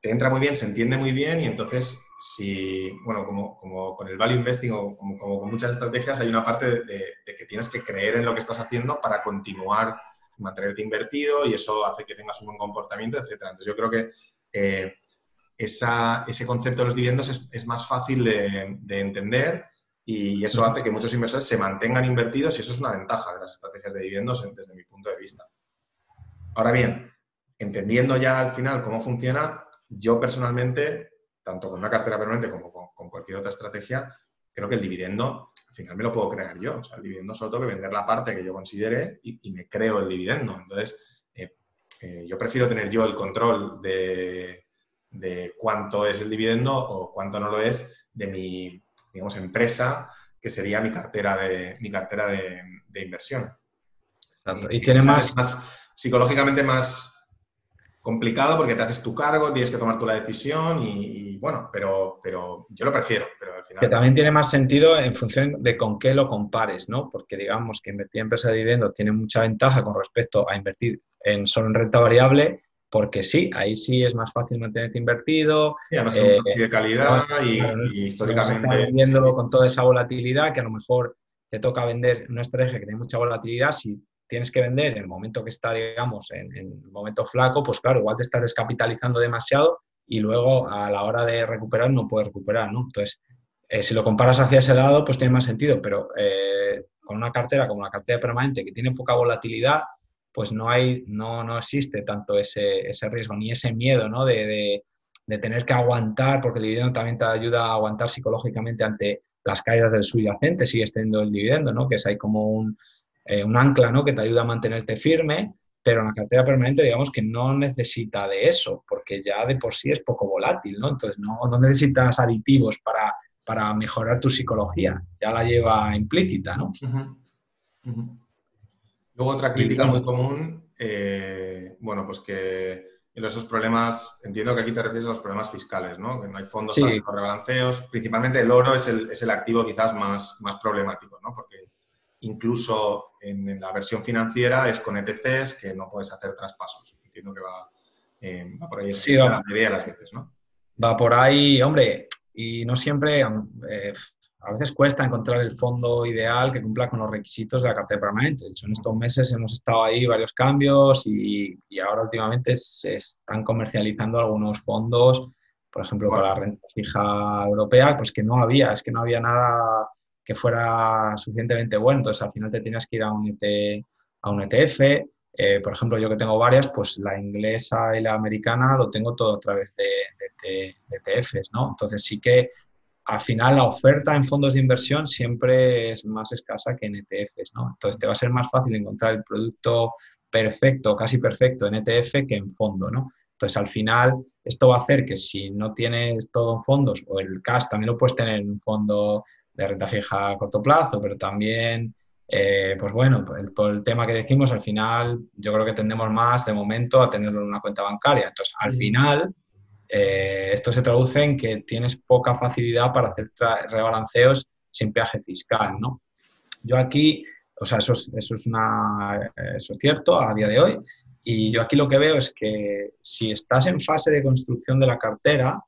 te entra muy bien, se entiende muy bien y entonces si, bueno, como, como con el value investing o como, con muchas estrategias, hay una parte de, que tienes que creer en lo que estás haciendo para continuar, mantenerte invertido y eso hace que tengas un buen comportamiento, etc. Entonces yo creo que eh, ese concepto de los dividendos es, más fácil de, entender y eso hace que muchos inversores se mantengan invertidos y eso es una ventaja de las estrategias de dividendos desde mi punto de vista. Ahora bien, entendiendo ya al final cómo funciona, yo personalmente, tanto con una cartera permanente como con, cualquier otra estrategia, creo que el dividendo, al final me lo puedo crear yo. O sea, el dividendo solo tengo que vender la parte que yo considere y, me creo el dividendo. Entonces, eh, eh, yo prefiero tener yo el control de, cuánto es el dividendo o cuánto no lo es de mi, digamos, empresa, que sería mi cartera de, mi cartera de, inversión. Y, tiene más... más... Psicológicamente más, complicado porque te haces tu cargo, tienes que tomar tú la decisión y, bueno, pero, pero yo lo prefiero. Pero al final... Que también tiene más sentido en función de con qué lo compares, ¿no? Porque digamos que invertir en empresa de dividendos tiene mucha ventaja con respecto a invertir en solo en renta variable, porque sí, ahí sí es más fácil mantenerte invertido. Y además es un de calidad y, históricamente... Viéndolo con toda esa volatilidad que a lo mejor te toca vender una estrategia que tiene mucha volatilidad, si tienes que vender en el momento que está, digamos, en, el momento flaco, pues claro, igual te estás descapitalizando demasiado y luego a la hora de recuperar no puedes recuperar, ¿no? Entonces, eh, si lo comparas hacia ese lado, pues tiene más sentido, pero eh, con una cartera como la cartera permanente que tiene poca volatilidad, pues no hay, no, no existe tanto ese, ese riesgo ni ese miedo, ¿no? De, de, tener que aguantar, porque el dividendo también te ayuda a aguantar psicológicamente ante las caídas del subyacente, sigue teniendo el dividendo, ¿no? Que es ahí como un, eh, un ancla ¿no? que te ayuda a mantenerte firme, pero la cartera permanente, digamos que no necesita de eso, porque ya de por sí es poco volátil, ¿no? Entonces no, no necesitas aditivos para, para, mejorar tu psicología, ya la lleva implícita, ¿no? Luego otra crítica muy común, eh, bueno, pues que esos problemas, entiendo que aquí te refieres a los problemas fiscales, ¿no? Que no hay fondos para los rebalanceos. Principalmente el oro es el, es el activo quizás más, más problemático, ¿no? Porque incluso en, la versión financiera es con ETCs que no puedes hacer traspasos. Entiendo que va, eh, por ahí sí, va, la mayoría de las veces, ¿no? Va por ahí, hombre, y no siempre, eh, a veces cuesta encontrar el fondo ideal que cumpla con los requisitos de la cartera permanente. De hecho, en estos meses hemos estado ahí varios cambios y, ahora últimamente se están comercializando algunos fondos, por ejemplo, para la renta fija europea, pues que no había, es que no había nada que fuera suficientemente bueno. Entonces, al final te tienes que ir a un, e a un ETF. Eh, por ejemplo, yo que tengo varias, pues la inglesa y la americana lo tengo todo a través de, de, ETFs, ¿no? Entonces, sí que al final la oferta en fondos de inversión siempre es más escasa que en ETFs, ¿no? Entonces, te va a ser más fácil encontrar el producto perfecto, casi perfecto en ETF que en fondo, ¿no? Entonces, al final, esto va a hacer que si no tienes todo en fondos, o el cash también lo puedes tener en un fondo de renta fija a corto plazo, pero también, eh, pues bueno, por el, tema que decimos, al final yo creo que tendemos más de momento a tenerlo en una cuenta bancaria. Entonces, al final, eh, esto se traduce en que tienes poca facilidad para hacer rebalanceos sin peaje fiscal, ¿no? Yo aquí, o sea, eso es, eso es, una, eso es cierto a día de hoy, y yo aquí lo que veo es que si estás en fase de construcción de la cartera,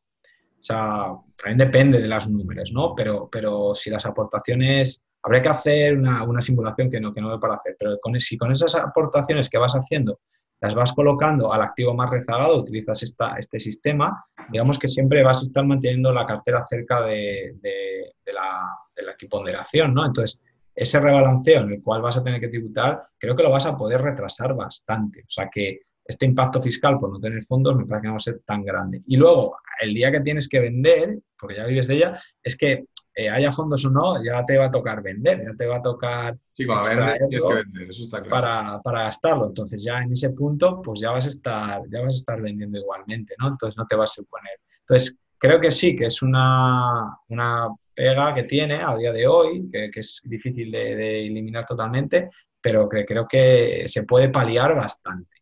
o sea, también depende de las números, ¿no? Pero, pero si las aportaciones, habría que hacer una, una simulación que no, que no me para hacer, pero con, si con esas aportaciones que vas haciendo las vas colocando al activo más rezagado, utilizas esta, este sistema, digamos que siempre vas a estar manteniendo la cartera cerca de, de, de la, de la equiponderación, ¿no? Entonces, ese rebalanceo en el cual vas a tener que tributar, creo que lo vas a poder retrasar bastante. O sea que este impacto fiscal por no tener fondos me parece que no va a ser tan grande. Y luego, el día que tienes que vender, porque ya vives de ella, es que eh, haya fondos o no, ya te va a tocar vender, ya te va a tocar sí, tienes que vender, eso está claro. Para, gastarlo. Entonces ya en ese punto, pues ya vas a estar, ya vas a estar vendiendo igualmente, ¿no? Entonces no te va a suponer. Entonces, creo que sí, que es una, una pega que tiene a día de hoy, que, es difícil de, de, eliminar totalmente, pero que creo que se puede paliar bastante.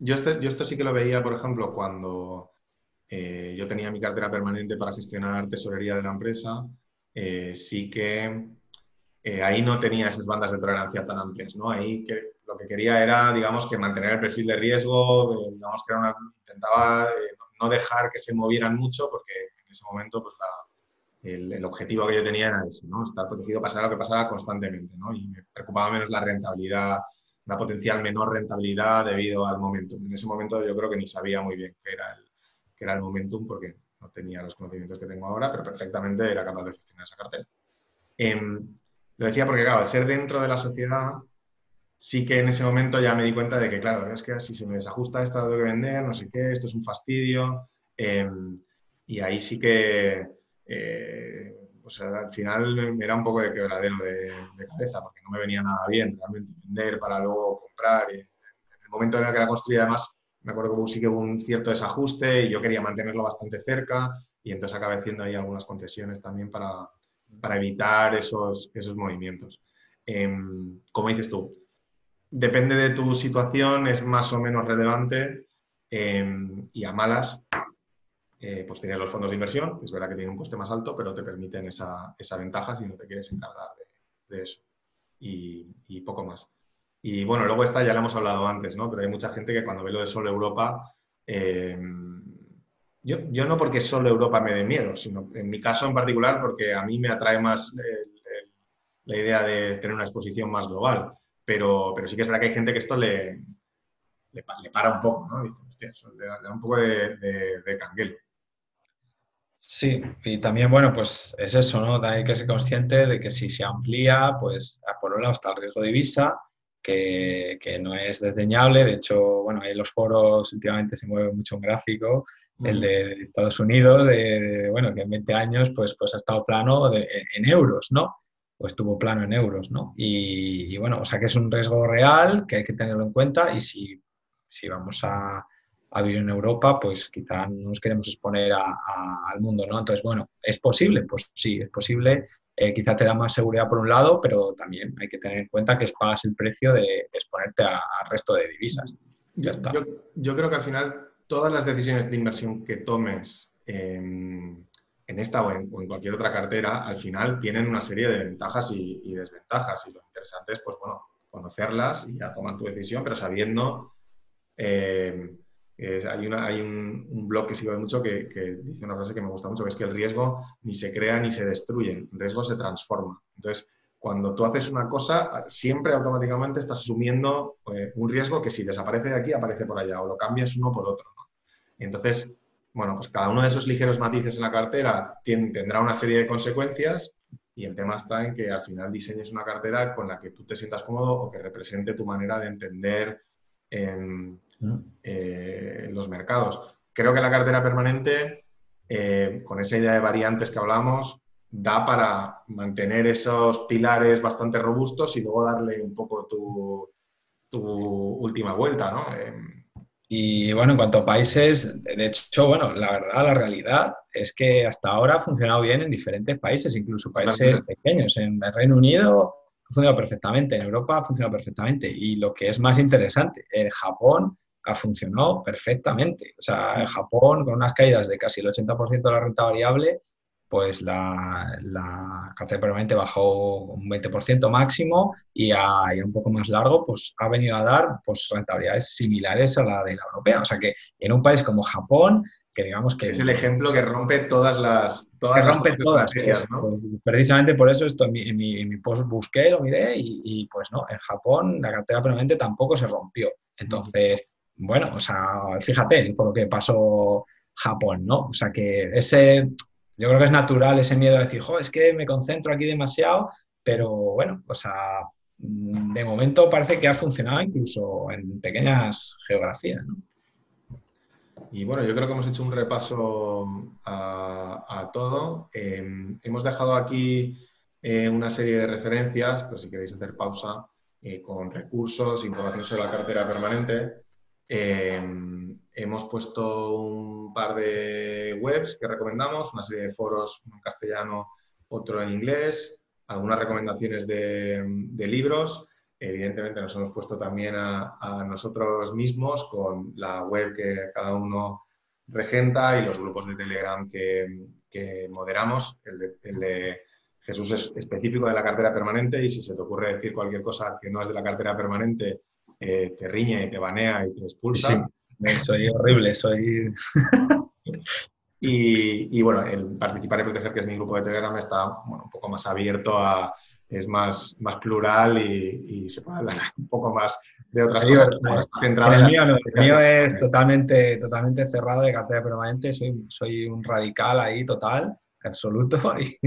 Yo, este, yo esto sí que lo veía, por ejemplo, cuando eh, yo tenía mi cartera permanente para gestionar tesorería de la empresa, eh, sí que eh, ahí no tenía esas bandas de tolerancia tan amplias, ¿no? Ahí que, lo que quería era, digamos, que mantener el perfil de riesgo, digamos que era una, intentaba no dejar que se movieran mucho porque en ese momento pues el, objetivo que yo tenía era ese, ¿no? estar protegido, pasara lo que pasara constantemente. ¿no? Y me preocupaba menos la rentabilidad, la potencial menor rentabilidad debido al momentum. En ese momento yo creo que ni sabía muy bien qué era el, qué era el momentum porque no tenía los conocimientos que tengo ahora, pero perfectamente era capaz de gestionar esa cartera. Em, lo decía porque, claro, al ser dentro de la sociedad, sí que en ese momento ya me di cuenta de que, claro, es que si se me desajusta esto, lo tengo que vender, no sé qué, esto es un fastidio. Em, y ahí sí que, eh, pues al final era un poco de quebradero de, cabeza, porque no me venía nada bien realmente vender para luego comprar. En el momento en el que la construí, además, me acuerdo que sí que hubo un cierto desajuste y yo quería mantenerlo bastante cerca y entonces acabé haciendo ahí algunas concesiones también para, para evitar esos, esos movimientos. Em, como dices tú, depende de tu situación, es más o menos relevante em, y a malas, eh, pues tienes los fondos de inversión, es verdad que tienen un coste más alto, pero te permiten esa, esa ventaja si no te quieres encargar de, eso y, poco más. Y bueno, luego está, ya lo hemos hablado antes, ¿no? Pero hay mucha gente que cuando ve lo de solo Europa, em, yo, yo, no porque solo Europa me dé miedo, sino en mi caso en particular porque a mí me atrae más la idea de tener una exposición más global pero, pero sí que es verdad que hay gente que esto le, le, para un poco, ¿no? Dice, hostia, le, da, un poco de, de, canguelo. Sí, y también, bueno, pues es eso, ¿no? Hay que ser consciente de que si se amplía, pues por un lado está el riesgo de divisa, que, que, no es desdeñable. De hecho, bueno, en los foros últimamente se mueve mucho un gráfico, el de Estados Unidos, de, bueno, que en 20 años pues, pues ha estado plano en euros, ¿no? pues tuvo plano en euros, ¿no? Y, bueno, o sea que es un riesgo real que hay que tenerlo en cuenta y si, si vamos a, a, vivir en Europa, pues quizá no nos queremos exponer al mundo, ¿no? Entonces, bueno, ¿es posible? Pues sí, es posible. Eh, quizá te da más seguridad por un lado, pero también hay que tener en cuenta que pagas el precio de exponerte al resto de divisas. Ya está. Yo, creo que al final todas las decisiones de inversión que tomes en esta o en, cualquier otra cartera, al final tienen una serie de ventajas y, desventajas. Y lo interesante es, pues bueno, conocerlas y tomar tu decisión, pero sabiendo... Eh, hay, hay un, blog que sigo mucho que, dice una frase que me gusta mucho, que es que el riesgo ni se crea ni se destruye, el riesgo se transforma. Entonces, cuando tú haces una cosa, siempre automáticamente estás asumiendo eh, un riesgo que si desaparece de aquí, aparece por allá, o lo cambias uno por otro. Entonces, bueno, pues cada uno de esos ligeros matices en la cartera tendrá una serie de consecuencias y el tema está en que al final diseñes una cartera con la que tú te sientas cómodo o que represente tu manera de entender mm. Eh, los mercados. Creo que la cartera permanente, eh, con esa idea de variantes que hablamos, da para mantener esos pilares bastante robustos y luego darle un poco tu, última vuelta, ¿no? Em, y bueno, en cuanto a países, de hecho, bueno, la verdad, la realidad es que hasta ahora ha funcionado bien en diferentes países, incluso países pequeños. En el Reino Unido ha funcionado perfectamente, en Europa ha funcionado perfectamente. Y lo que es más interesante, en Japón ha funcionado perfectamente. O sea, en Japón, con unas caídas de casi el 80% de la renta variable, pues la, la cartera permanente bajó un 20% máximo y a, un poco más largo, pues ha venido a dar pues, rentabilidades similares a la de la europea. O sea que en un país como Japón, que digamos que... Es el ejemplo que rompe todas las... Todas que rompe todas. Pues, precisamente por eso esto en mi, mi, post busqué, lo miré y, pues no, en Japón la cartera permanente tampoco se rompió. Entonces, bueno, o sea, fíjate por lo que pasó Japón, ¿no? O sea que ese yo creo que es natural ese miedo de decir, jo, es que me concentro aquí demasiado, pero bueno, o sea, mm, de momento parece que ha funcionado incluso en pequeñas geografías. Y bueno, yo creo que hemos hecho un repaso a, todo. Em, hemos dejado aquí eh, una serie de referencias, pero si queréis hacer pausa, eh, con recursos, información sobre la cartera permanente. Em, hemos puesto un par de webs que recomendamos, una serie de foros, uno en castellano, otro en inglés, algunas recomendaciones de, libros. Evidentemente nos hemos puesto también a, nosotros mismos con la web que cada uno regenta y los grupos de Telegram que, moderamos. El de, Jesús es específico de la cartera permanente y si se te ocurre decir cualquier cosa que no es de la cartera permanente, eh, te riñe, te banea y te expulsa. soy horrible, soy... [laughs] Y, bueno, el Participar y Proteger, que es mi grupo de Telegram, está un poco más abierto a, es más, más plural y, se puede hablar [laughs] un poco más de otras cosas. el, mío, el mío es totalmente, totalmente cerrado de cartera permanente, soy, soy un radical ahí total, absoluto, [laughs] y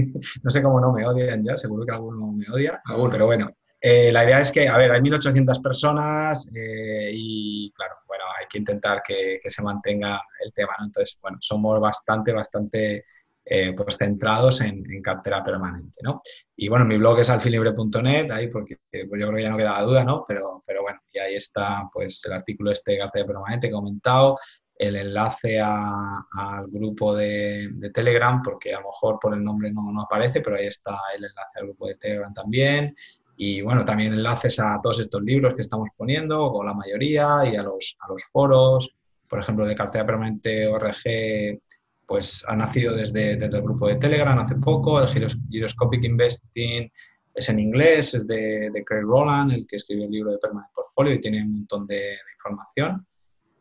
no sé cómo no me odian ya, seguro que alguno me odia, pero bueno, eh, la idea es que, a ver, hay 1.800 personas eh, y, claro, bueno, hay que intentar que, se mantenga el tema, ¿no? Entonces, bueno, somos bastante, bastante eh, pues centrados en, cartera permanente, ¿no? Y bueno, mi blog es alfinlibre.net, ahí porque pues yo creo que ya no queda duda, ¿no? Pero, pero bueno, y ahí está pues el artículo este de cartera permanente comentado, el enlace al grupo de, Telegram, porque a lo mejor por el nombre no, no aparece, pero ahí está el enlace al grupo de Telegram también, y bueno, también enlaces a todos estos libros que estamos poniendo, o la mayoría, y a los, a los foros. Por ejemplo, de cartera permanente ORG, pues ha nacido desde, el grupo de Telegram hace poco. El Gyroscopic Investing es en inglés, es de, Craig Roland, el que escribió el libro de Permanent Portfolio y tiene un montón de, información.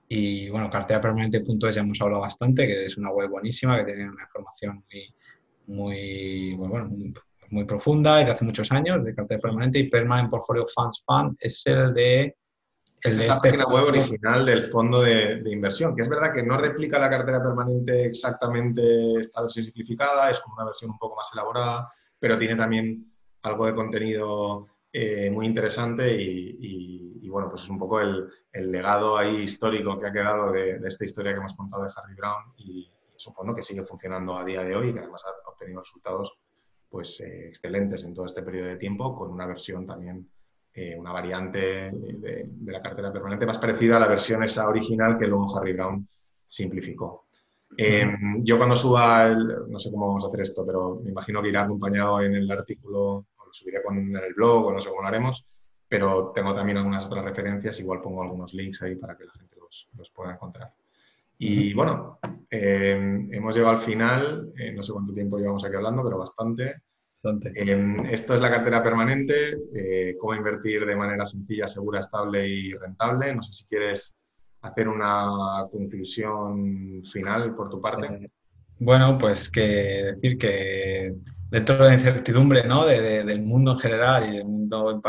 Y bueno, carterapermanente.es ya hemos hablado bastante, que es una web buenísima, que tiene una información muy, muy, bueno, muy profunda y de hace muchos años, de cartera permanente, y Permanent Portfolio Funds Fund es el de... Es la este página web original del fondo de, inversión, que es verdad que no replica la cartera permanente exactamente esta versión simplificada, es como una versión un poco más elaborada, pero tiene también algo de contenido eh, muy interesante y, bueno, pues es un poco el, legado ahí histórico que ha quedado de, de, esta historia que hemos contado de Harry Brown y supongo que sigue funcionando a día de hoy y que además ha obtenido resultados pues, eh, excelentes en todo este periodo de tiempo, con una versión también, eh, una variante de, la cartera permanente más parecida a la versión esa original que luego Harry Brown simplificó. Em, yo cuando suba, el, no sé cómo vamos a hacer esto, pero me imagino que irá acompañado en el artículo, o lo subiré con, en el blog, o no sé cómo lo haremos, pero tengo también algunas otras referencias, igual pongo algunos links ahí para que la gente los, los pueda encontrar. Y bueno, eh, hemos llegado al final, eh, no sé cuánto tiempo llevamos aquí hablando, pero bastante. Eh, esto es la cartera permanente, cómo invertir de manera sencilla, segura, estable y rentable. No sé si quieres hacer una conclusión final por tu parte. Bueno, pues que decir que dentro de la incertidumbre ¿no? del mundo en general y del mundo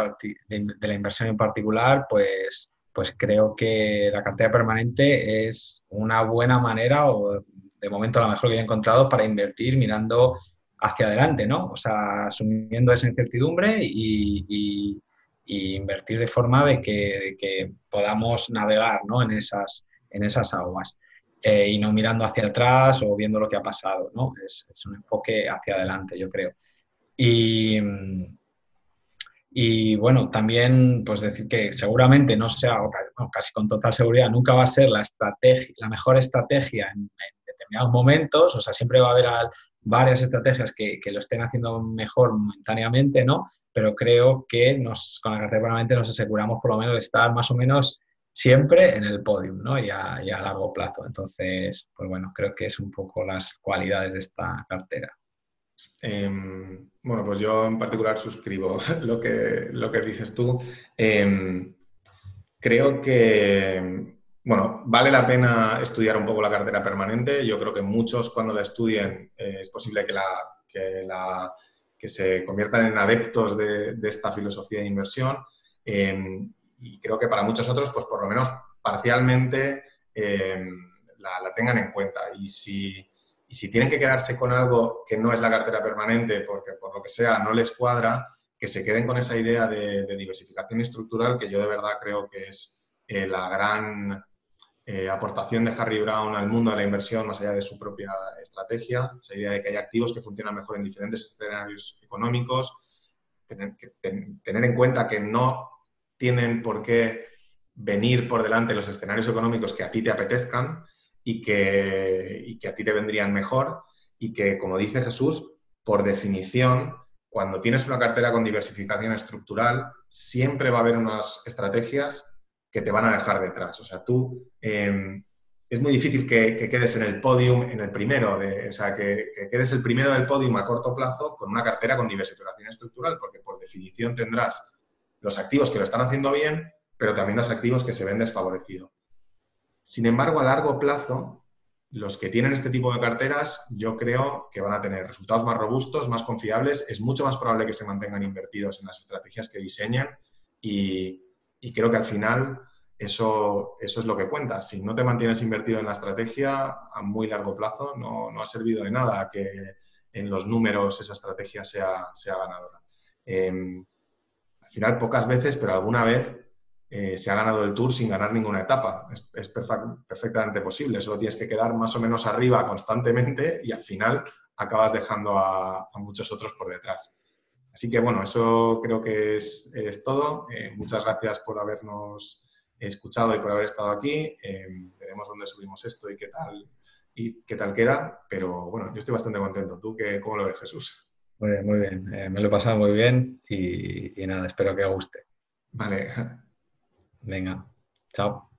de la inversión en particular, pues pues creo que la cartera permanente es una buena manera, o de momento la mejor que he encontrado, para invertir mirando hacia adelante, ¿no? O sea, asumiendo esa incertidumbre y, invertir de forma de que, podamos navegar ¿no? en, esas, en esas aguas. Eh, y no mirando hacia atrás o viendo lo que ha pasado, ¿no? Es, es un enfoque hacia adelante, yo creo. Y, y bueno, también pues decir que seguramente no sea, casi con total seguridad, nunca va a ser la, estrategia, la mejor estrategia en, determinados momentos, o sea, siempre va a haber varias estrategias que, que, lo estén haciendo mejor momentáneamente, ¿no? Pero creo que nos, con la cartera permanente nos aseguramos por lo menos de estar más o menos siempre en el podium, ¿no? Y a, y a largo plazo. Entonces, pues bueno, creo que es un poco las cualidades de esta cartera. Em, bueno, pues yo en particular suscribo [laughs] lo que, lo que dices tú. Em, creo que, bueno, vale la pena estudiar un poco la cartera permanente. Yo creo que muchos cuando la estudien eh, es posible que, la, que, la, que, se conviertan en adeptos de, esta filosofía de inversión. Em, y creo que para muchos otros, pues por lo menos parcialmente la, la tengan en cuenta. Y si y si tienen que quedarse con algo que no es la cartera permanente porque por lo que sea no les cuadra, que se queden con esa idea de, diversificación estructural que yo de verdad creo que es eh, la gran eh, aportación de Harry Brown al mundo de la inversión más allá de su propia estrategia, esa idea de que hay activos que funcionan mejor en diferentes escenarios económicos, tener, tener en cuenta que no tienen por qué venir por delante los escenarios económicos que a ti te apetezcan, y que, que a ti te vendrían mejor y que, como dice Jesús, por definición, cuando tienes una cartera con diversificación estructural, siempre va a haber unas estrategias que te van a dejar detrás. O sea, tú em, es muy difícil que, quedes en el podium, en el primero, de, o sea, que, que, quedes el primero del podium a corto plazo con una cartera con diversificación estructural, porque por definición tendrás los activos que lo están haciendo bien, pero también los activos que se ven desfavorecidos. Sin embargo, a largo plazo, los que tienen este tipo de carteras, yo creo que van a tener resultados más robustos, más confiables. Es mucho más probable que se mantengan invertidos en las estrategias que diseñan y, creo que al final eso, es lo que cuenta. Si no te mantienes invertido en la estrategia a muy largo plazo, no, ha servido de nada que en los números esa estrategia sea, sea ganadora. Em, al final, pocas veces, pero alguna vez eh, se ha ganado el Tour sin ganar ninguna etapa. Es, perfectamente posible. Solo tienes que quedar más o menos arriba constantemente y al final acabas dejando a, muchos otros por detrás. Así que bueno, eso creo que es, todo. Eh, muchas gracias por habernos escuchado y por haber estado aquí. Eh, veremos dónde subimos esto y qué tal y qué tal queda. Pero bueno, yo estoy bastante contento. ¿Tú qué, cómo lo ves, Jesús? Muy bien, muy bien. me lo he pasado muy bien y, y nada, espero que guste. Vale, Venga, chao.